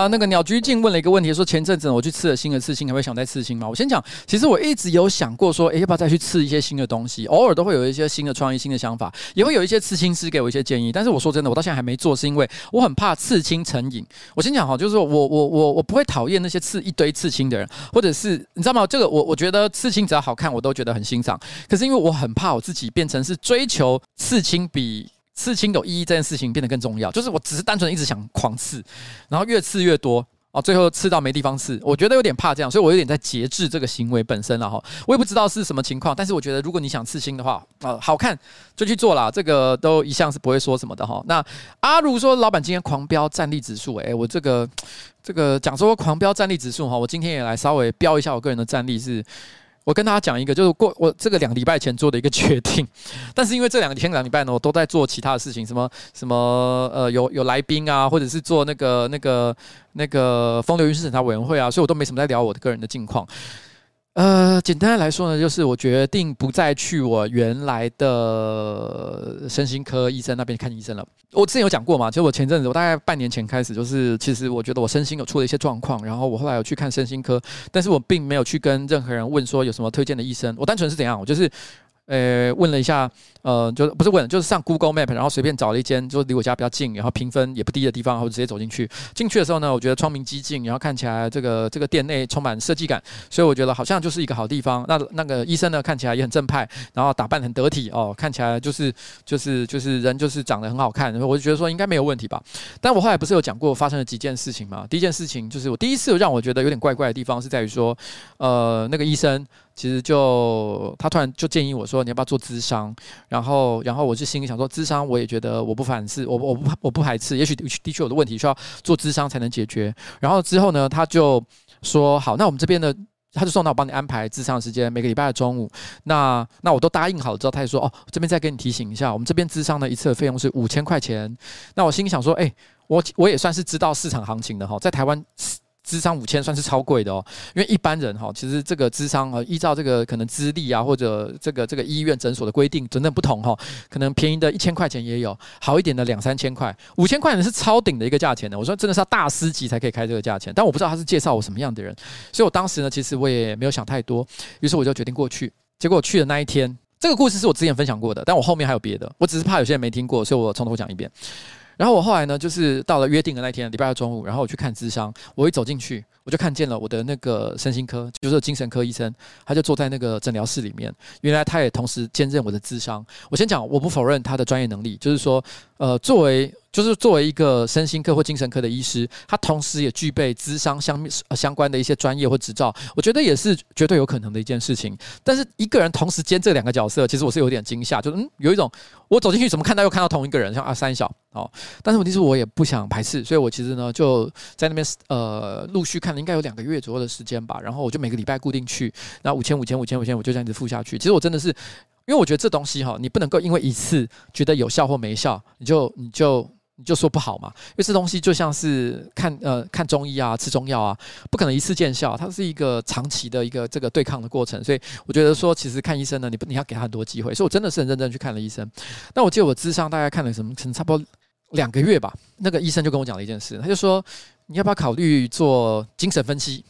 那个鸟居静问了一个问题，说前阵子我去刺了新的刺青，还会想再刺青吗？我先讲，其实我一直有想过说，诶，要不要再去刺一些新的东西？偶尔都会有一些新的创意、新的想法，也会有一些刺青师给我一些建议。但是我说真的，我到现在还没做，是因为我很怕刺青成瘾。我先讲哈，就是我我我我不会讨厌那些刺一堆刺青的人，或者是你知道吗？这个我我觉得刺青只要好看，我都觉得很欣赏。可是因为我很怕我自己变成是追求刺青比。刺青有意义这件事情变得更重要，就是我只是单纯一直想狂刺，然后越刺越多哦，最后刺到没地方刺，我觉得有点怕这样，所以我有点在节制这个行为本身了哈。我也不知道是什么情况，但是我觉得如果你想刺青的话，呃，好看就去做啦，这个都一向是不会说什么的哈。那阿如说，老板今天狂飙战力指数，诶，我这个这个讲说狂飙战力指数哈，我今天也来稍微飙一下我个人的战力是。我跟大家讲一个，就是过我这个两礼拜前做的一个决定，但是因为这两天两礼拜呢，我都在做其他的事情，什么什么呃有有来宾啊，或者是做那个那个那个风流韵事审查委员会啊，所以我都没什么在聊我的个人的近况。呃，简单来说呢，就是我决定不再去我原来的身心科医生那边看医生了。我之前有讲过嘛，其实我前阵子，我大概半年前开始，就是其实我觉得我身心有出了一些状况，然后我后来有去看身心科，但是我并没有去跟任何人问说有什么推荐的医生，我单纯是怎样，我就是。呃，问了一下，呃，就不是问，就是上 Google Map，然后随便找了一间，就离我家比较近，然后评分也不低的地方，然后直接走进去。进去的时候呢，我觉得窗明几净，然后看起来这个这个店内充满设计感，所以我觉得好像就是一个好地方。那那个医生呢，看起来也很正派，然后打扮很得体哦，看起来就是就是就是人就是长得很好看，然后我就觉得说应该没有问题吧。但我后来不是有讲过发生了几件事情吗？第一件事情就是我第一次让我觉得有点怪怪的地方是在于说，呃，那个医生。其实就他突然就建议我说，你要不要做咨商？然后然后我就心里想说，咨商我也觉得我不反思，我我不我不排斥，也许的确有的问题需要做咨商才能解决。然后之后呢，他就说好，那我们这边的，他就说那我帮你安排咨商的时间，每个礼拜的中午。那那我都答应好了之后，他就说哦，这边再给你提醒一下，我们这边咨商的一次的费用是五千块钱。那我心里想说，哎，我我也算是知道市场行情的哈，在台湾。智商五千算是超贵的哦，因为一般人哈，其实这个智商啊，依照这个可能资历啊，或者这个这个医院诊所的规定等等不同哈，可能便宜的一千块钱也有，好一点的两三千块，五千块钱是超顶的一个价钱的。我说真的是要大师级才可以开这个价钱，但我不知道他是介绍我什么样的人，所以我当时呢，其实我也没有想太多，于是我就决定过去。结果去的那一天，这个故事是我之前分享过的，但我后面还有别的，我只是怕有些人没听过，所以我从头讲一遍。然后我后来呢，就是到了约定的那天，礼拜二中午，然后我去看资商，我一走进去。我就看见了我的那个身心科，就是精神科医生，他就坐在那个诊疗室里面。原来他也同时兼任我的咨商。我先讲，我不否认他的专业能力，就是说，呃，作为就是作为一个身心科或精神科的医师，他同时也具备咨商相相关的一些专业或执照，我觉得也是绝对有可能的一件事情。但是一个人同时兼这两个角色，其实我是有点惊吓，就是嗯，有一种我走进去怎么看到又看到同一个人，像阿三小哦。但是问题是我也不想排斥，所以我其实呢就在那边呃陆续看。应该有两个月左右的时间吧，然后我就每个礼拜固定去，然后五千五千五千五千，我就这样子付下去。其实我真的是，因为我觉得这东西哈，你不能够因为一次觉得有效或没效，你就你就你就说不好嘛。因为这东西就像是看呃看中医啊，吃中药啊，不可能一次见效，它是一个长期的一个这个对抗的过程。所以我觉得说，其实看医生呢，你不你要给他很多机会。所以我真的是很认真去看了医生。那我记得我智商大概看了什么，可能差不多两个月吧。那个医生就跟我讲了一件事，他就说。你要不要考虑做精神分析？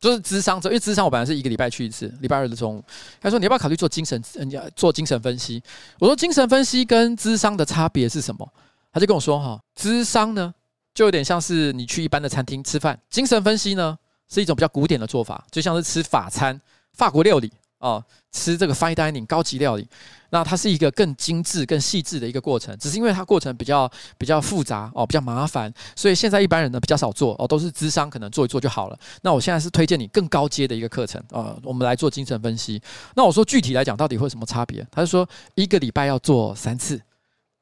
就是咨商，因为咨商我本来是一个礼拜去一次，礼拜二的中午。他说你要不要考虑做精神，人家做精神分析？我说精神分析跟咨商的差别是什么？他就跟我说哈，咨商呢就有点像是你去一般的餐厅吃饭，精神分析呢是一种比较古典的做法，就像是吃法餐、法国料理。哦，吃这个 fine dining 高级料理，那它是一个更精致、更细致的一个过程。只是因为它过程比较比较复杂哦，比较麻烦，所以现在一般人呢比较少做哦，都是咨商可能做一做就好了。那我现在是推荐你更高阶的一个课程啊、我们来做精神分析。那我说具体来讲，到底会有什么差别？他就说一个礼拜要做三次。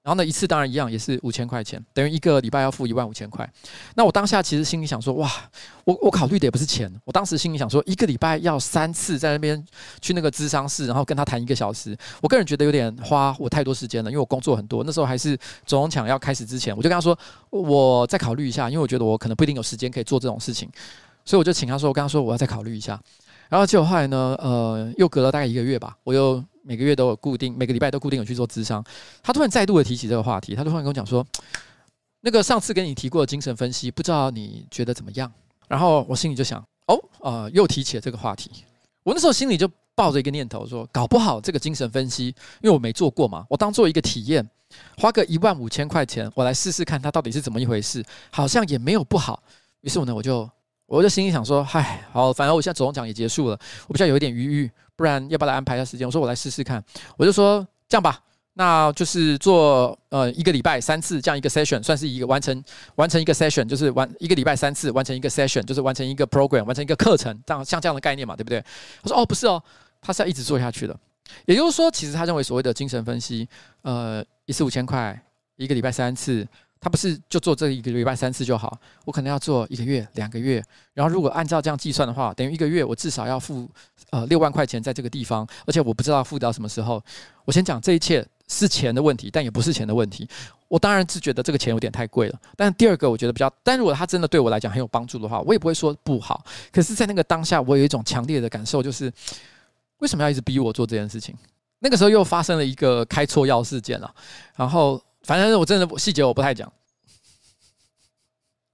然后呢，一次当然一样，也是五千块钱，等于一个礼拜要付一万五千块。那我当下其实心里想说，哇，我我考虑的也不是钱，我当时心里想说，一个礼拜要三次在那边去那个咨商室，然后跟他谈一个小时，我个人觉得有点花我太多时间了，因为我工作很多。那时候还是总统奖要开始之前，我就跟他说，我再考虑一下，因为我觉得我可能不一定有时间可以做这种事情，所以我就请他说，我跟他说我要再考虑一下。然后结果后来呢，呃，又隔了大概一个月吧，我又。每个月都有固定，每个礼拜都固定有去做咨商。他突然再度的提起这个话题，他突然跟我讲说：“那个上次跟你提过的精神分析，不知道你觉得怎么样？”然后我心里就想：“哦，呃，又提起了这个话题。”我那时候心里就抱着一个念头说：“搞不好这个精神分析，因为我没做过嘛，我当做一个体验，花个一万五千块钱，我来试试看它到底是怎么一回事，好像也没有不好。”于是我呢，我就我就心里想说：“嗨，好，反正我现在总奖也结束了，我比较有一点余裕。”不然要不要来安排一下时间？我说我来试试看，我就说这样吧，那就是做呃一个礼拜三次这样一个 session，算是一个完成完成一个 session，就是完一个礼拜三次完成一个 session，就是完成一个 program，完成一个课程，这样像这样的概念嘛，对不对？我说哦不是哦，他是要一直做下去的，也就是说，其实他认为所谓的精神分析，呃一次五千块，一个礼拜三次。他不是就做这一个礼拜三次就好，我可能要做一个月、两个月，然后如果按照这样计算的话，等于一个月我至少要付呃六万块钱在这个地方，而且我不知道付到什么时候。我先讲这一切是钱的问题，但也不是钱的问题。我当然是觉得这个钱有点太贵了，但第二个我觉得比较，但如果他真的对我来讲很有帮助的话，我也不会说不好。可是，在那个当下，我有一种强烈的感受，就是为什么要一直逼我做这件事情？那个时候又发生了一个开错药事件了，然后。反正我真的细节我不太讲。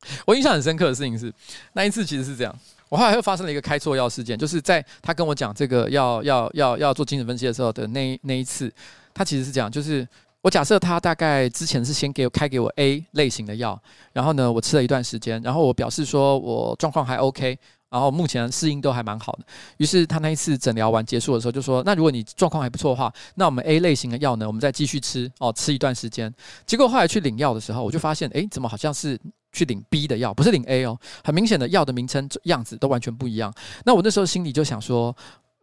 我印象很深刻的事情是，那一次其实是这样，我后来又发生了一个开错药事件，就是在他跟我讲这个要要要要做精神分析的时候的那那一次，他其实是这样，就是我假设他大概之前是先给我开给我 A 类型的药，然后呢我吃了一段时间，然后我表示说我状况还 OK。然后目前适应都还蛮好的，于是他那一次诊疗完结束的时候就说：“那如果你状况还不错的话，那我们 A 类型的药呢，我们再继续吃哦，吃一段时间。”结果后来去领药的时候，我就发现，哎，怎么好像是去领 B 的药，不是领 A 哦，很明显的药的名称样子都完全不一样。那我那时候心里就想说。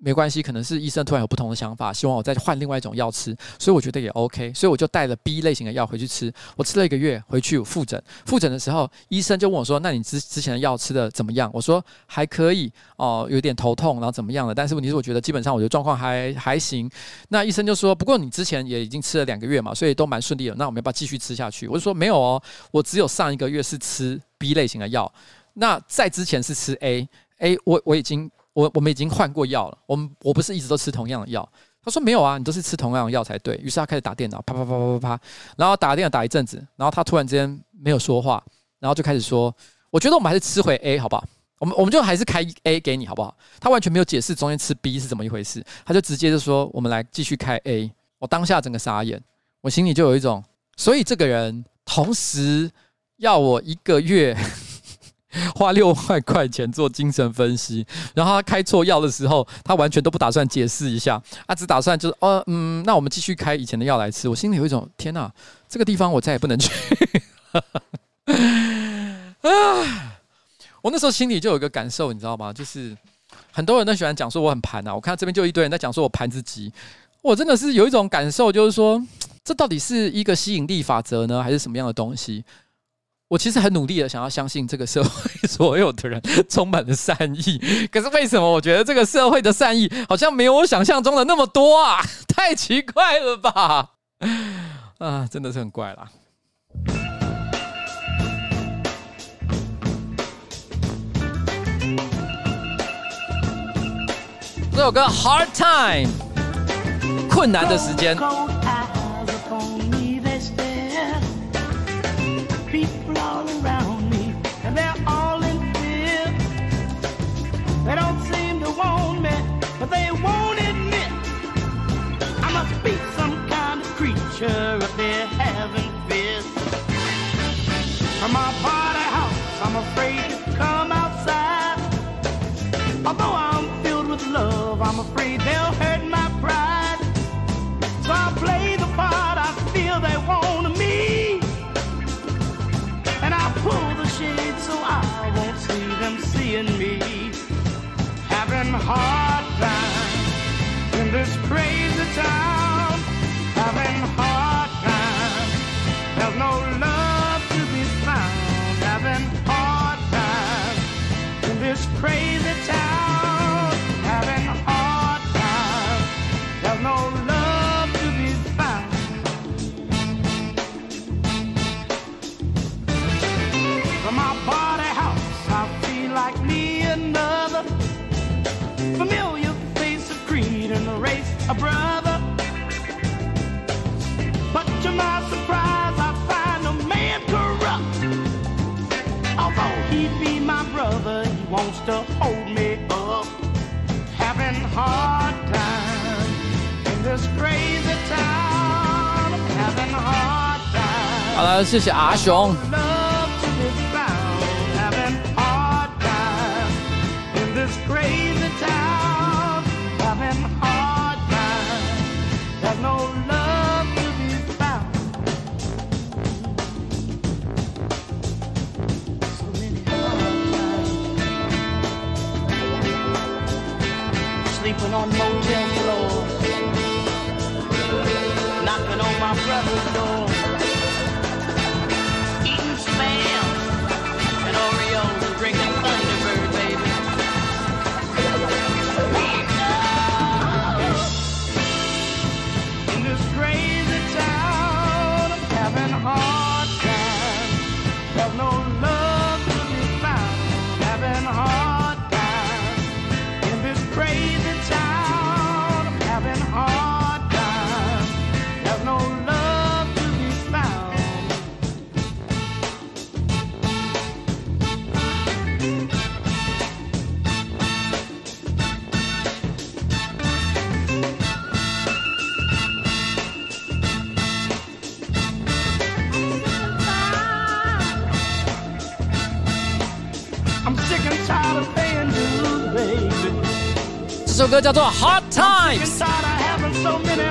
没关系，可能是医生突然有不同的想法，希望我再换另外一种药吃，所以我觉得也 OK，所以我就带了 B 类型的药回去吃。我吃了一个月，回去复诊，复诊的时候，医生就问我说：“那你之之前的药吃的怎么样？”我说：“还可以哦，有点头痛，然后怎么样了？但是问题是，我觉得基本上我的状况还还行。”那医生就说：“不过你之前也已经吃了两个月嘛，所以都蛮顺利的。那我们要不要继续吃下去？”我就说：“没有哦，我只有上一个月是吃 B 类型的药，那在之前是吃 A，A 我我已经。”我我们已经换过药了，我们我不是一直都吃同样的药。他说没有啊，你都是吃同样的药才对。于是他开始打电脑，啪啪啪啪啪啪，然后打电脑打一阵子，然后他突然之间没有说话，然后就开始说：“我觉得我们还是吃回 A 好不好？我们我们就还是开 A 给你好不好？”他完全没有解释中间吃 B 是怎么一回事，他就直接就说：“我们来继续开 A。”我当下整个傻眼，我心里就有一种，所以这个人同时要我一个月。花六万块钱做精神分析，然后他开错药的时候，他完全都不打算解释一下，他只打算就是，哦，嗯，那我们继续开以前的药来吃。我心里有一种，天哪，这个地方我再也不能去。啊！我那时候心里就有一个感受，你知道吗？就是很多人都喜欢讲说我很盘啊，我看这边就一堆人在讲说我盘子急，我真的是有一种感受，就是说，这到底是一个吸引力法则呢，还是什么样的东西？我其实很努力的想要相信这个社会所有的人充满了善意，可是为什么我觉得这个社会的善意好像没有我想象中的那么多啊？太奇怪了吧！啊，真的是很怪啦。这首歌《Hard Time》，困难的时间。Creature up there having fits. From my party house, I'm afraid to come outside. Although I'm filled with love, I'm afraid they'll hurt my pride. So I play the part I feel they want me. And I pull the shade so I won't see them seeing me. Having hard times in this crazy no love 谢谢阿雄。歌叫做《hard, times, baby.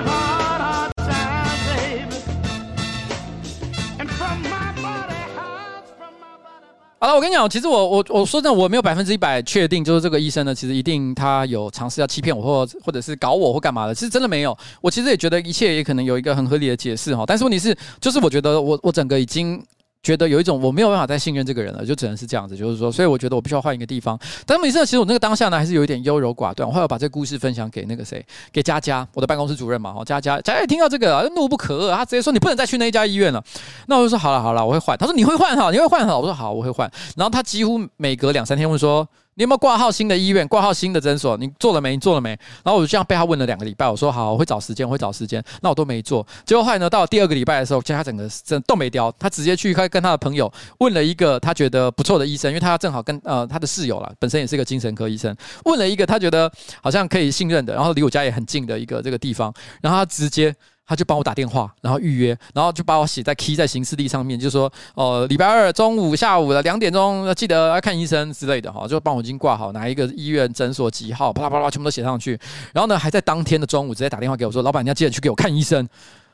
And from my body, hides from my body. 好了，我跟你讲，其实我我我说真的，我没有百分之一百确定，就是这个医生呢，其实一定他有尝试要欺骗我，或或者是搞我或干嘛的，其实真的没有。我其实也觉得一切也可能有一个很合理的解释哈，但是问题是，就是我觉得我我整个已经。觉得有一种我没有办法再信任这个人了，就只能是这样子，就是说，所以我觉得我必须要换一个地方。但是每次其实我那个当下呢，还是有一点优柔寡断。我后来把这个故事分享给那个谁，给佳佳，我的办公室主任嘛，哈，佳佳，佳佳听到这个啊，怒不可遏，他直接说你不能再去那一家医院了。那我就说好了好了，我会换。他说你会换哈，你会换哈，我说好，我会换。然后他几乎每隔两三天问说。你有没有挂号新的医院？挂号新的诊所？你做了没？你做了没？然后我就这样被他问了两个礼拜。我说好，我会找时间，我会找时间。那我都没做。结果后来呢，到了第二个礼拜的时候，其实他整个真都没掉，他直接去跟跟他的朋友问了一个他觉得不错的医生，因为他正好跟呃他的室友啦，本身也是一个精神科医生，问了一个他觉得好像可以信任的，然后离我家也很近的一个这个地方，然后他直接。他就帮我打电话，然后预约，然后就把我写在 key 在行事历上面，就说哦，礼拜二中午、下午的两点钟要记得要看医生之类的哈，就帮我已经挂好哪一个医院诊所几号，啪啦啪啦全部都写上去，然后呢还在当天的中午直接打电话给我说，老板你要记得去给我看医生。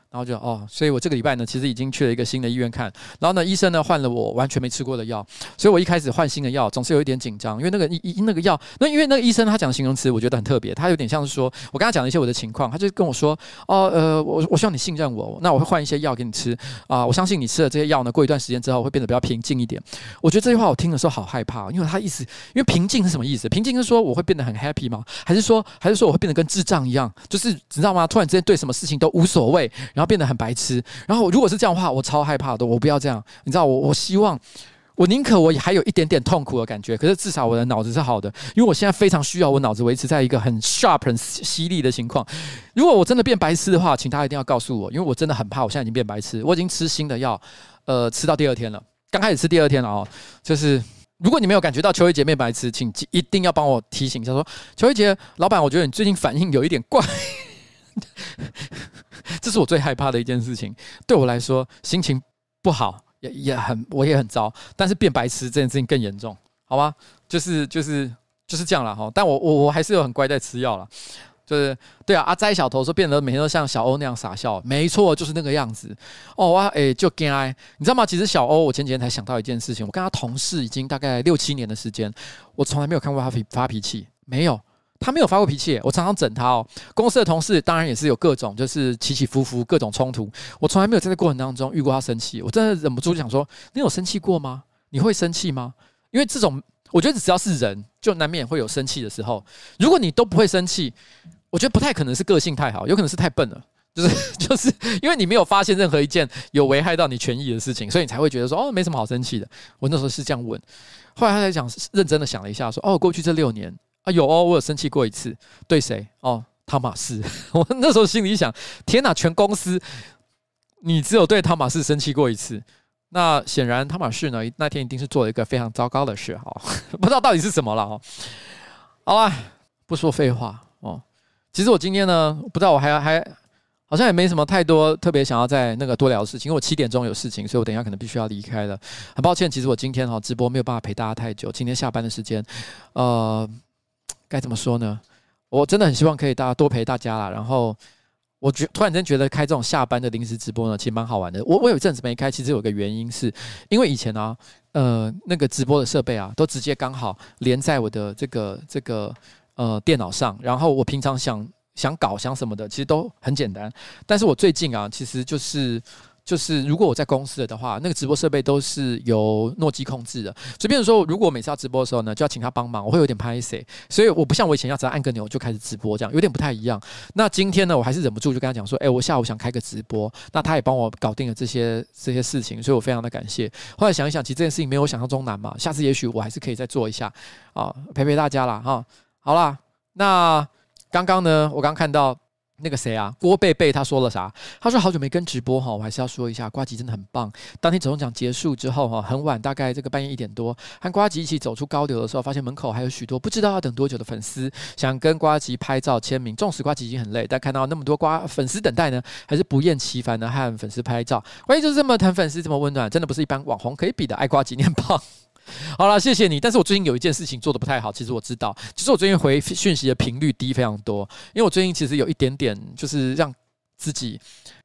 然后就哦，所以我这个礼拜呢，其实已经去了一个新的医院看。然后呢，医生呢换了我完全没吃过的药，所以我一开始换新的药总是有一点紧张，因为那个医医那个药，那因为那个医生他讲形容词我觉得很特别，他有点像是说我跟他讲了一些我的情况，他就跟我说哦呃，我我希望你信任我，那我会换一些药给你吃啊、我相信你吃了这些药呢，过一段时间之后会变得比较平静一点。我觉得这句话我听的时候好害怕，因为他意思，因为平静是什么意思？平静是说我会变得很 happy 吗？还是说还是说我会变得跟智障一样，就是你知道吗？突然之间对什么事情都无所谓，然后变得很白痴。然后如果是这样的话，我超害怕的。我不要这样，你知道我我希望，我宁可我还有一点点痛苦的感觉，可是至少我的脑子是好的，因为我现在非常需要我脑子维持在一个很 sharp 很犀利的情况。如果我真的变白痴的话，请大家一定要告诉我，因为我真的很怕我现在已经变白痴。我已经吃新的药，呃，吃到第二天了，刚开始吃第二天了哦。就是如果你没有感觉到秋一杰变白痴，请一定要帮我提醒一下说，秋一杰老板，我觉得你最近反应有一点怪。这是我最害怕的一件事情。对我来说，心情不好也也很，我也很糟。但是变白痴这件事情更严重，好吧？就是就是就是这样了哈。但我我我还是有很乖在吃药了。就是对啊，阿斋小头说变得每天都像小欧那样傻笑，没错，就是那个样子。哦哇，哎，就惊哎，你知道吗？其实小欧，我前几天才想到一件事情，我跟他同事已经大概六七年的时间，我从来没有看过他发脾气，没有，他没有发过脾气。我常常整他哦。公司的同事当然也是有各种就是起起伏伏，各种冲突，我从来没有在这过程当中遇过他生气。我真的忍不住想说，你有生气过吗？你会生气吗？因为这种，我觉得只要是人，就难免会有生气的时候。如果你都不会生气，我觉得不太可能是个性太好，有可能是太笨了，就是 就是因为你没有发现任何一件有危害到你权益的事情，所以你才会觉得说哦，没什么好生气的。我那时候是这样问，后来他才讲认真的想了一下说哦，过去这六年啊有哦，我有生气过一次，对谁？哦，汤马士。我那时候心里想，天哪，全公司你只有对汤马士生气过一次，那显然汤马士呢那天一定是做了一个非常糟糕的事哈，不知道到底是什么了哈。好了，不说废话哦。其实我今天呢，不知道我还还好像也没什么太多特别想要在那个多聊的事情，因为我七点钟有事情，所以我等一下可能必须要离开了。很抱歉，其实我今天哈直播没有办法陪大家太久。今天下班的时间，呃，该怎么说呢？我真的很希望可以大家多陪大家啦。然后我觉突然间觉得开这种下班的临时直播呢，其实蛮好玩的。我我有一阵子没开，其实有个原因是因为以前呢，呃，那个直播的设备啊，都直接刚好连在我的这个这个。呃，电脑上，然后我平常想想搞想什么的，其实都很简单。但是我最近啊，其实就是就是，如果我在公司的话，那个直播设备都是由诺基控制的。所以，比如说，如果我每次要直播的时候呢，就要请他帮忙，我会有点拍谢。所以，我不像我以前要只要按个钮就开始直播，这样有点不太一样。那今天呢，我还是忍不住就跟他讲说，哎，我下午想开个直播，那他也帮我搞定了这些这些事情，所以我非常的感谢。后来想一想，其实这件事情没有想象中难嘛，下次也许我还是可以再做一下啊，陪陪大家啦。哈。好啦，那刚刚呢，我刚看到那个谁啊，郭贝贝他说了啥？他说好久没跟直播哈，我还是要说一下，瓜吉真的很棒。当天走钟奖结束之后哈，很晚，大概这个半夜一点多，和瓜吉一起走出高流的时候，发现门口还有许多不知道要等多久的粉丝，想跟瓜吉拍照签名。纵使瓜吉已经很累，但看到那么多瓜粉丝等待呢，还是不厌其烦的和粉丝拍照。呱吉就是这么疼粉丝，这么温暖，真的不是一般网红可以比的。爱瓜吉念棒。好了，谢谢你。但是我最近有一件事情做得不太好，其实我知道，其实我最近回讯息的频率低非常多，因为我最近其实有一点点，就是让自己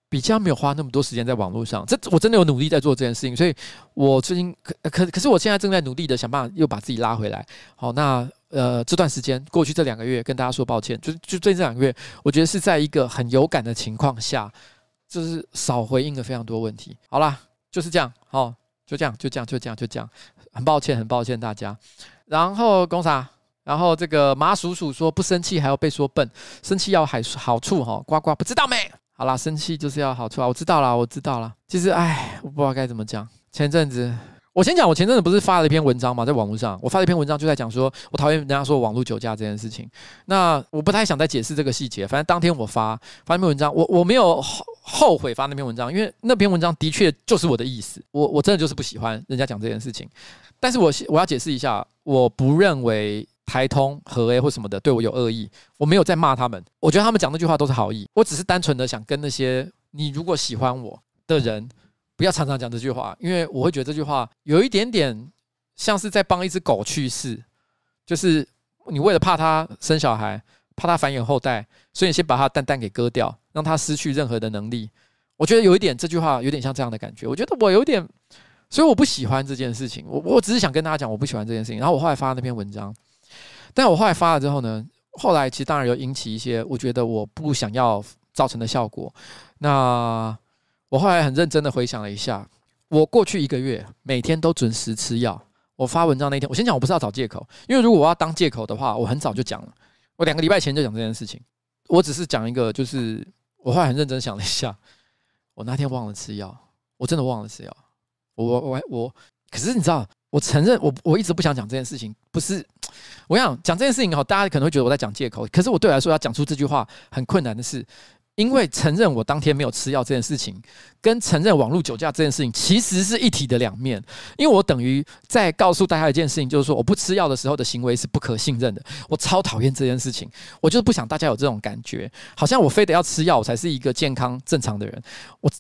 比较没有花那么多时间在网络上。这我真的有努力在做这件事情，所以我最近可可可是我现在正在努力的想办法又把自己拉回来。好，那呃这段时间过去这两个月，跟大家说抱歉，就就最近这两个月，我觉得是在一个很有感的情况下，就是少回应了非常多问题。好啦，就是这样，好，就这样，就这样，就这样，就这样。很抱歉，很抱歉大家。然后公啥？然后这个马叔叔说不生气还要被说笨，生气要好好处哈。呱呱不知道没？好啦，生气就是要好处啊。我知道啦，我知道啦。其实唉，我不知道该怎么讲。前阵子。我先讲，我前阵子不是发了一篇文章嘛，在网络上，我发了一篇文章，就在讲说我讨厌人家说网络酒驾这件事情。那我不太想再解释这个细节，反正当天我发发那篇文章，我我没有后后悔发那篇文章，因为那篇文章的确就是我的意思，我我真的就是不喜欢人家讲这件事情。但是我我要解释一下，我不认为台通和 A 或什么的对我有恶意，我没有在骂他们，我觉得他们讲那句话都是好意，我只是单纯的想跟那些你如果喜欢我的人。不要常常讲这句话，因为我会觉得这句话有一点点像是在帮一只狗去世，就是你为了怕它生小孩，怕它繁衍后代，所以你先把它蛋蛋给割掉，让它失去任何的能力。我觉得有一点这句话有点像这样的感觉。我觉得我有点，所以我不喜欢这件事情。我我只是想跟大家讲，我不喜欢这件事情。然后我后来发了那篇文章，但我后来发了之后呢，后来其实当然有引起一些我觉得我不想要造成的效果。那。我后来很认真的回想了一下，我过去一个月每天都准时吃药。我发文章那天，我先讲，我不是要找借口，因为如果我要当借口的话，我很早就讲了。我两个礼拜前就讲这件事情，我只是讲一个，就是我后来很认真想了一下，我那天忘了吃药，我真的忘了吃药。我我我，可是你知道，我承认我我一直不想讲这件事情，不是我想讲这件事情好，大家可能会觉得我在讲借口，可是我对我来说要讲出这句话很困难的是。因为承认我当天没有吃药这件事情，跟承认网络酒驾这件事情其实是一体的两面。因为我等于在告诉大家一件事情，就是说我不吃药的时候的行为是不可信任的。我超讨厌这件事情，我就是不想大家有这种感觉，好像我非得要吃药我才是一个健康正常的人。我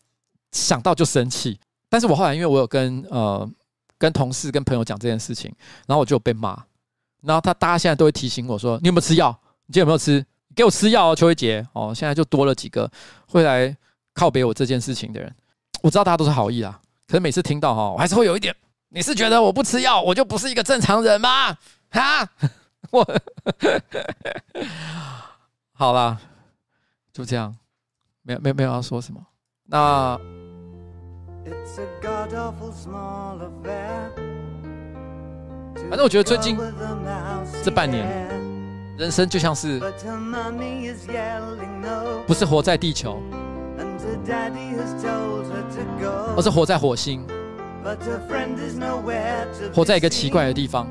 想到就生气。但是我后来因为我有跟呃跟同事跟朋友讲这件事情，然后我就被骂。然后他大家现在都会提醒我说：“你有没有吃药？你今天有没有吃？”给我吃药哦，邱一杰哦，现在就多了几个会来靠北我这件事情的人。我知道大家都是好意啦，可是每次听到哈，我还是会有一点。你是觉得我不吃药，我就不是一个正常人吗？哈，我 好啦，就这样，没有没有没有要说什么。那反正我觉得最近这半年。人生就像是，不是活在地球，而是活在火星，活在一个奇怪的地方。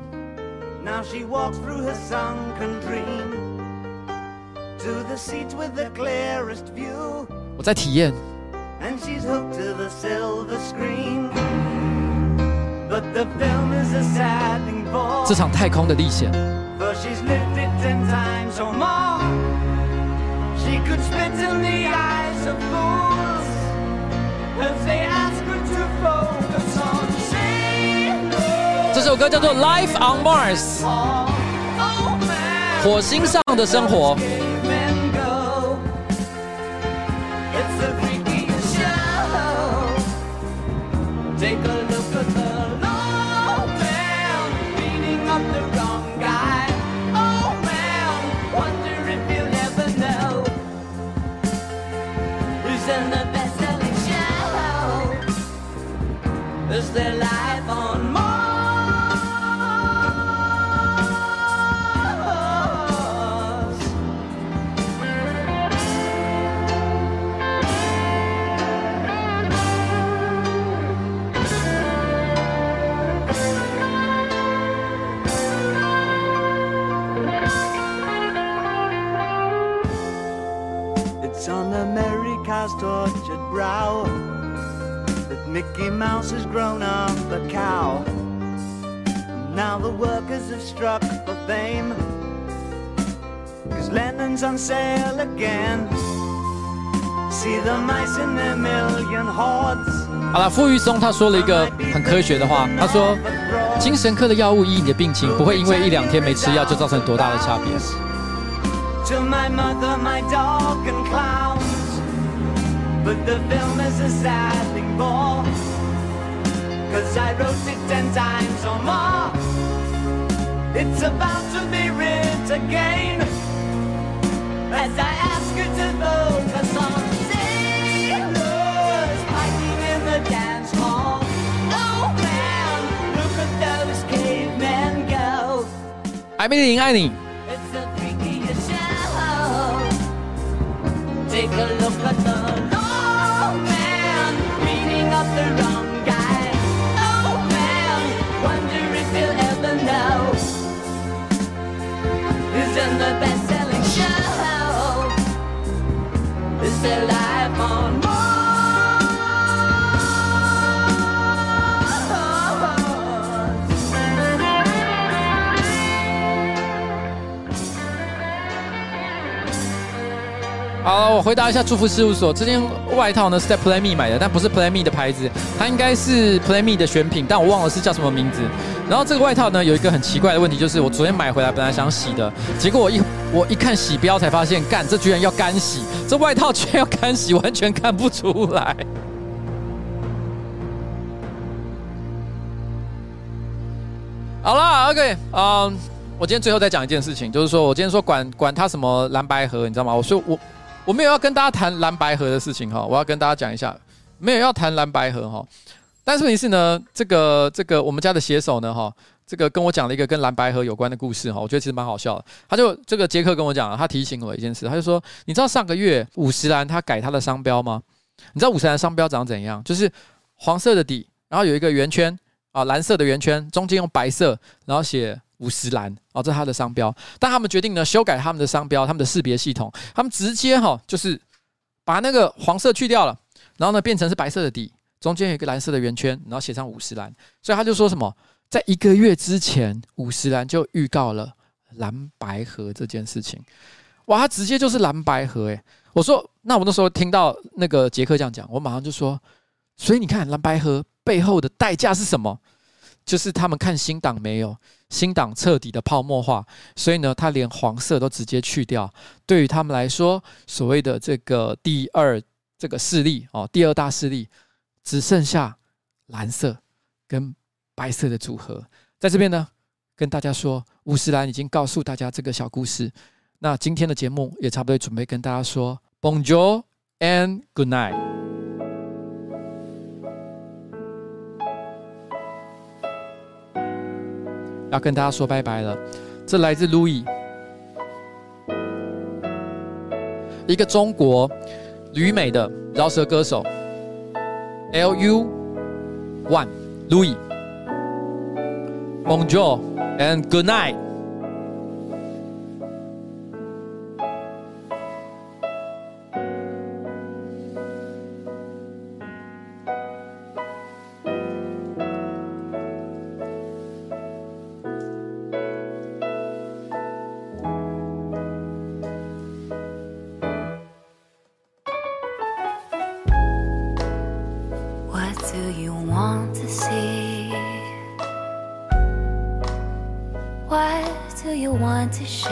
我在体验。这场太空的历险。这首歌叫做《Life on Mars》，火星上的生活。 Cause they're 好了，傅玉松他说了一个很科学的话，他说，精神科的药物医你的病情，不会因为一两天没吃药就造成多大的差别。艾米琳爱你。 回答一下祝福事务所，这件外套呢是在 Play Me 买的，但不是 Play Me 的牌子，它应该是 Play Me 的选品，但我忘了是叫什么名字。然后这个外套呢有一个很奇怪的问题，就是我昨天买回来本来想洗的，结果我一我一看洗标才发现，干，这居然要干洗，这外套居然要干洗，完全看不出来。好了，OK，嗯、我今天最后再讲一件事情，就是说我今天说管管他什么蓝白盒，你知道吗？我说我。我没有要跟大家谈蓝白盒的事情哈，我要跟大家讲一下，没有要谈蓝白盒哈。但是问题是呢，这个这个我们家的写手呢哈，这个跟我讲了一个跟蓝白盒有关的故事哈，我觉得其实蛮好笑的。他就这个杰克跟我讲，他提醒我一件事，他就说，你知道上个月五十岚他改他的商标吗？你知道五十岚商标长怎样？就是黄色的底，然后有一个圆圈啊，蓝色的圆圈，中间用白色，然后写。五十岚哦，这是他的商标，但他们决定呢修改他们的商标，他们的识别系统，他们直接哈就是把那个黄色去掉了，然后呢变成是白色的底，中间有一个蓝色的圆圈，然后写上五十岚。所以他就说什么，在一个月之前，五十岚就预告了蓝白河这件事情。哇，他直接就是蓝白河诶。我说，那我那时候听到那个杰克这样讲，我马上就说，所以你看蓝白河背后的代价是什么？就是他们看新党没有，新党彻底的泡沫化，所以呢，他连黄色都直接去掉。对于他们来说，所谓的这个第二这个势力哦，第二大势力只剩下蓝色跟白色的组合。在这边呢，跟大家说，五十岚已经告诉大家这个小故事。那今天的节目也差不多准备跟大家说，Bonjour and good night。要跟大家说拜拜了，这来自 Louis，一个中国旅美的饶舌歌手，L U One Louis，Bonjour and good night。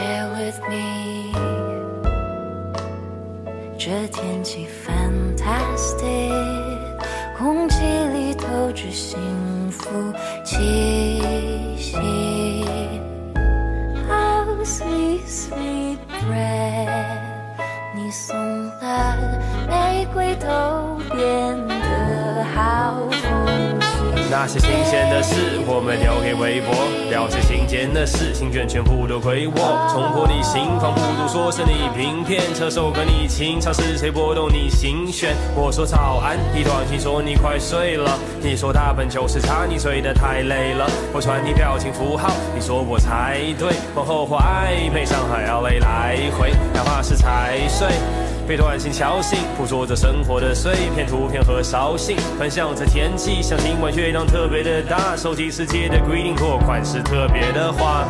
here with me。这天气 fantastic，空气里透着幸福气息。How sweet, sweet breath。那些新鲜的事，我们留给微博；了解新鲜的事，心卷全部都归我。冲破你心防，不如说是你平片，车手跟你情长是谁拨动你心弦？我说早安，你短信说你快睡了。你说大本就是差你睡得太累了。我传你表情符号，你说我猜对。往后或暧昧，上海 LA 来回，哪怕是踩碎。被短信敲醒，捕捉着生活的碎片图片和烧信，分享着天气，想今晚月亮特别的大，收集世界的 greeting 或款式特别的花。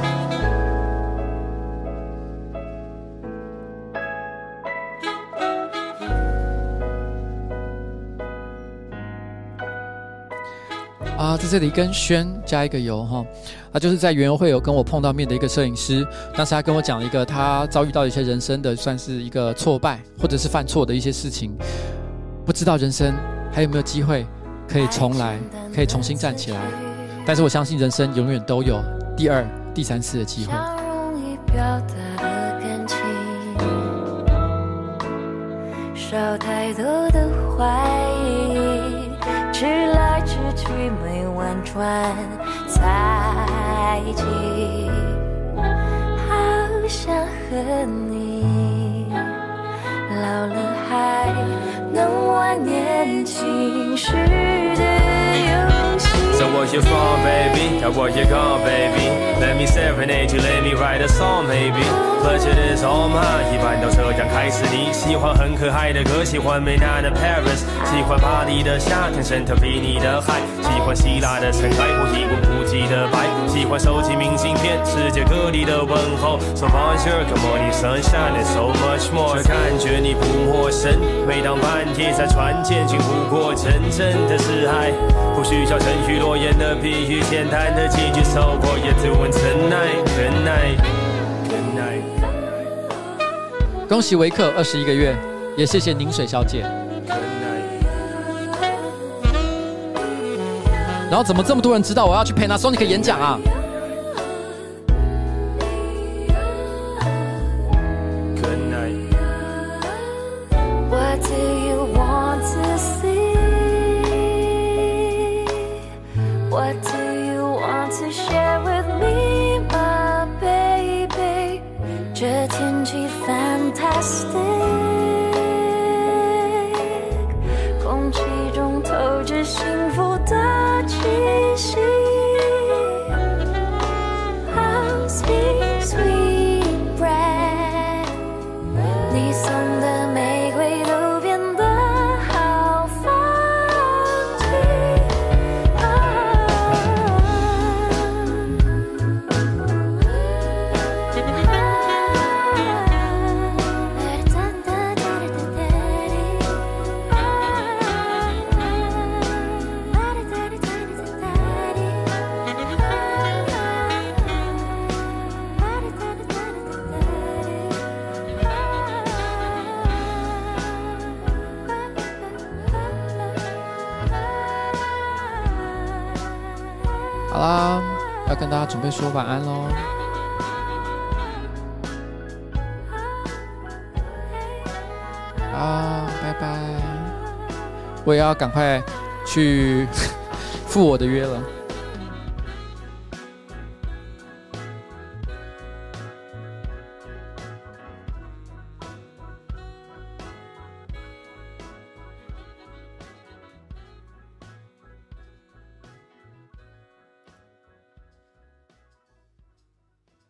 啊，在这里跟轩加一个油哈，啊，就是在园游会有跟我碰到面的一个摄影师，当时他跟我讲了一个他遭遇到一些人生的算是一个挫败或者是犯错的一些事情，不知道人生还有没有机会可以重来，可以重新站起来，但是我相信人生永远都有第二、第三次的机会。直来直去没婉转，在一起，好想和你老了还能玩年轻时的。So where you from, baby? Now where you gone, baby? Let me serenade you, let me write a song, baby. Pleasure is all mine. 一般都这样开始。你喜欢很可爱的歌，喜欢美男的 Paris，喜欢巴黎的夏天，圣托比尼的海，喜欢希腊的尘埃或一望无际的白，喜欢收集明信片，世界各地的问候。So bonjour, good morning, sunshine, and so much more。感觉你不陌生。每当半夜在船间，经不过真正的是爱，不需要程序的的几句，恭喜维克二十一个月，也谢谢凝水小姐。然后怎么这么多人知道我要去 Panasonic 演讲啊？要赶快去 赴我的约了。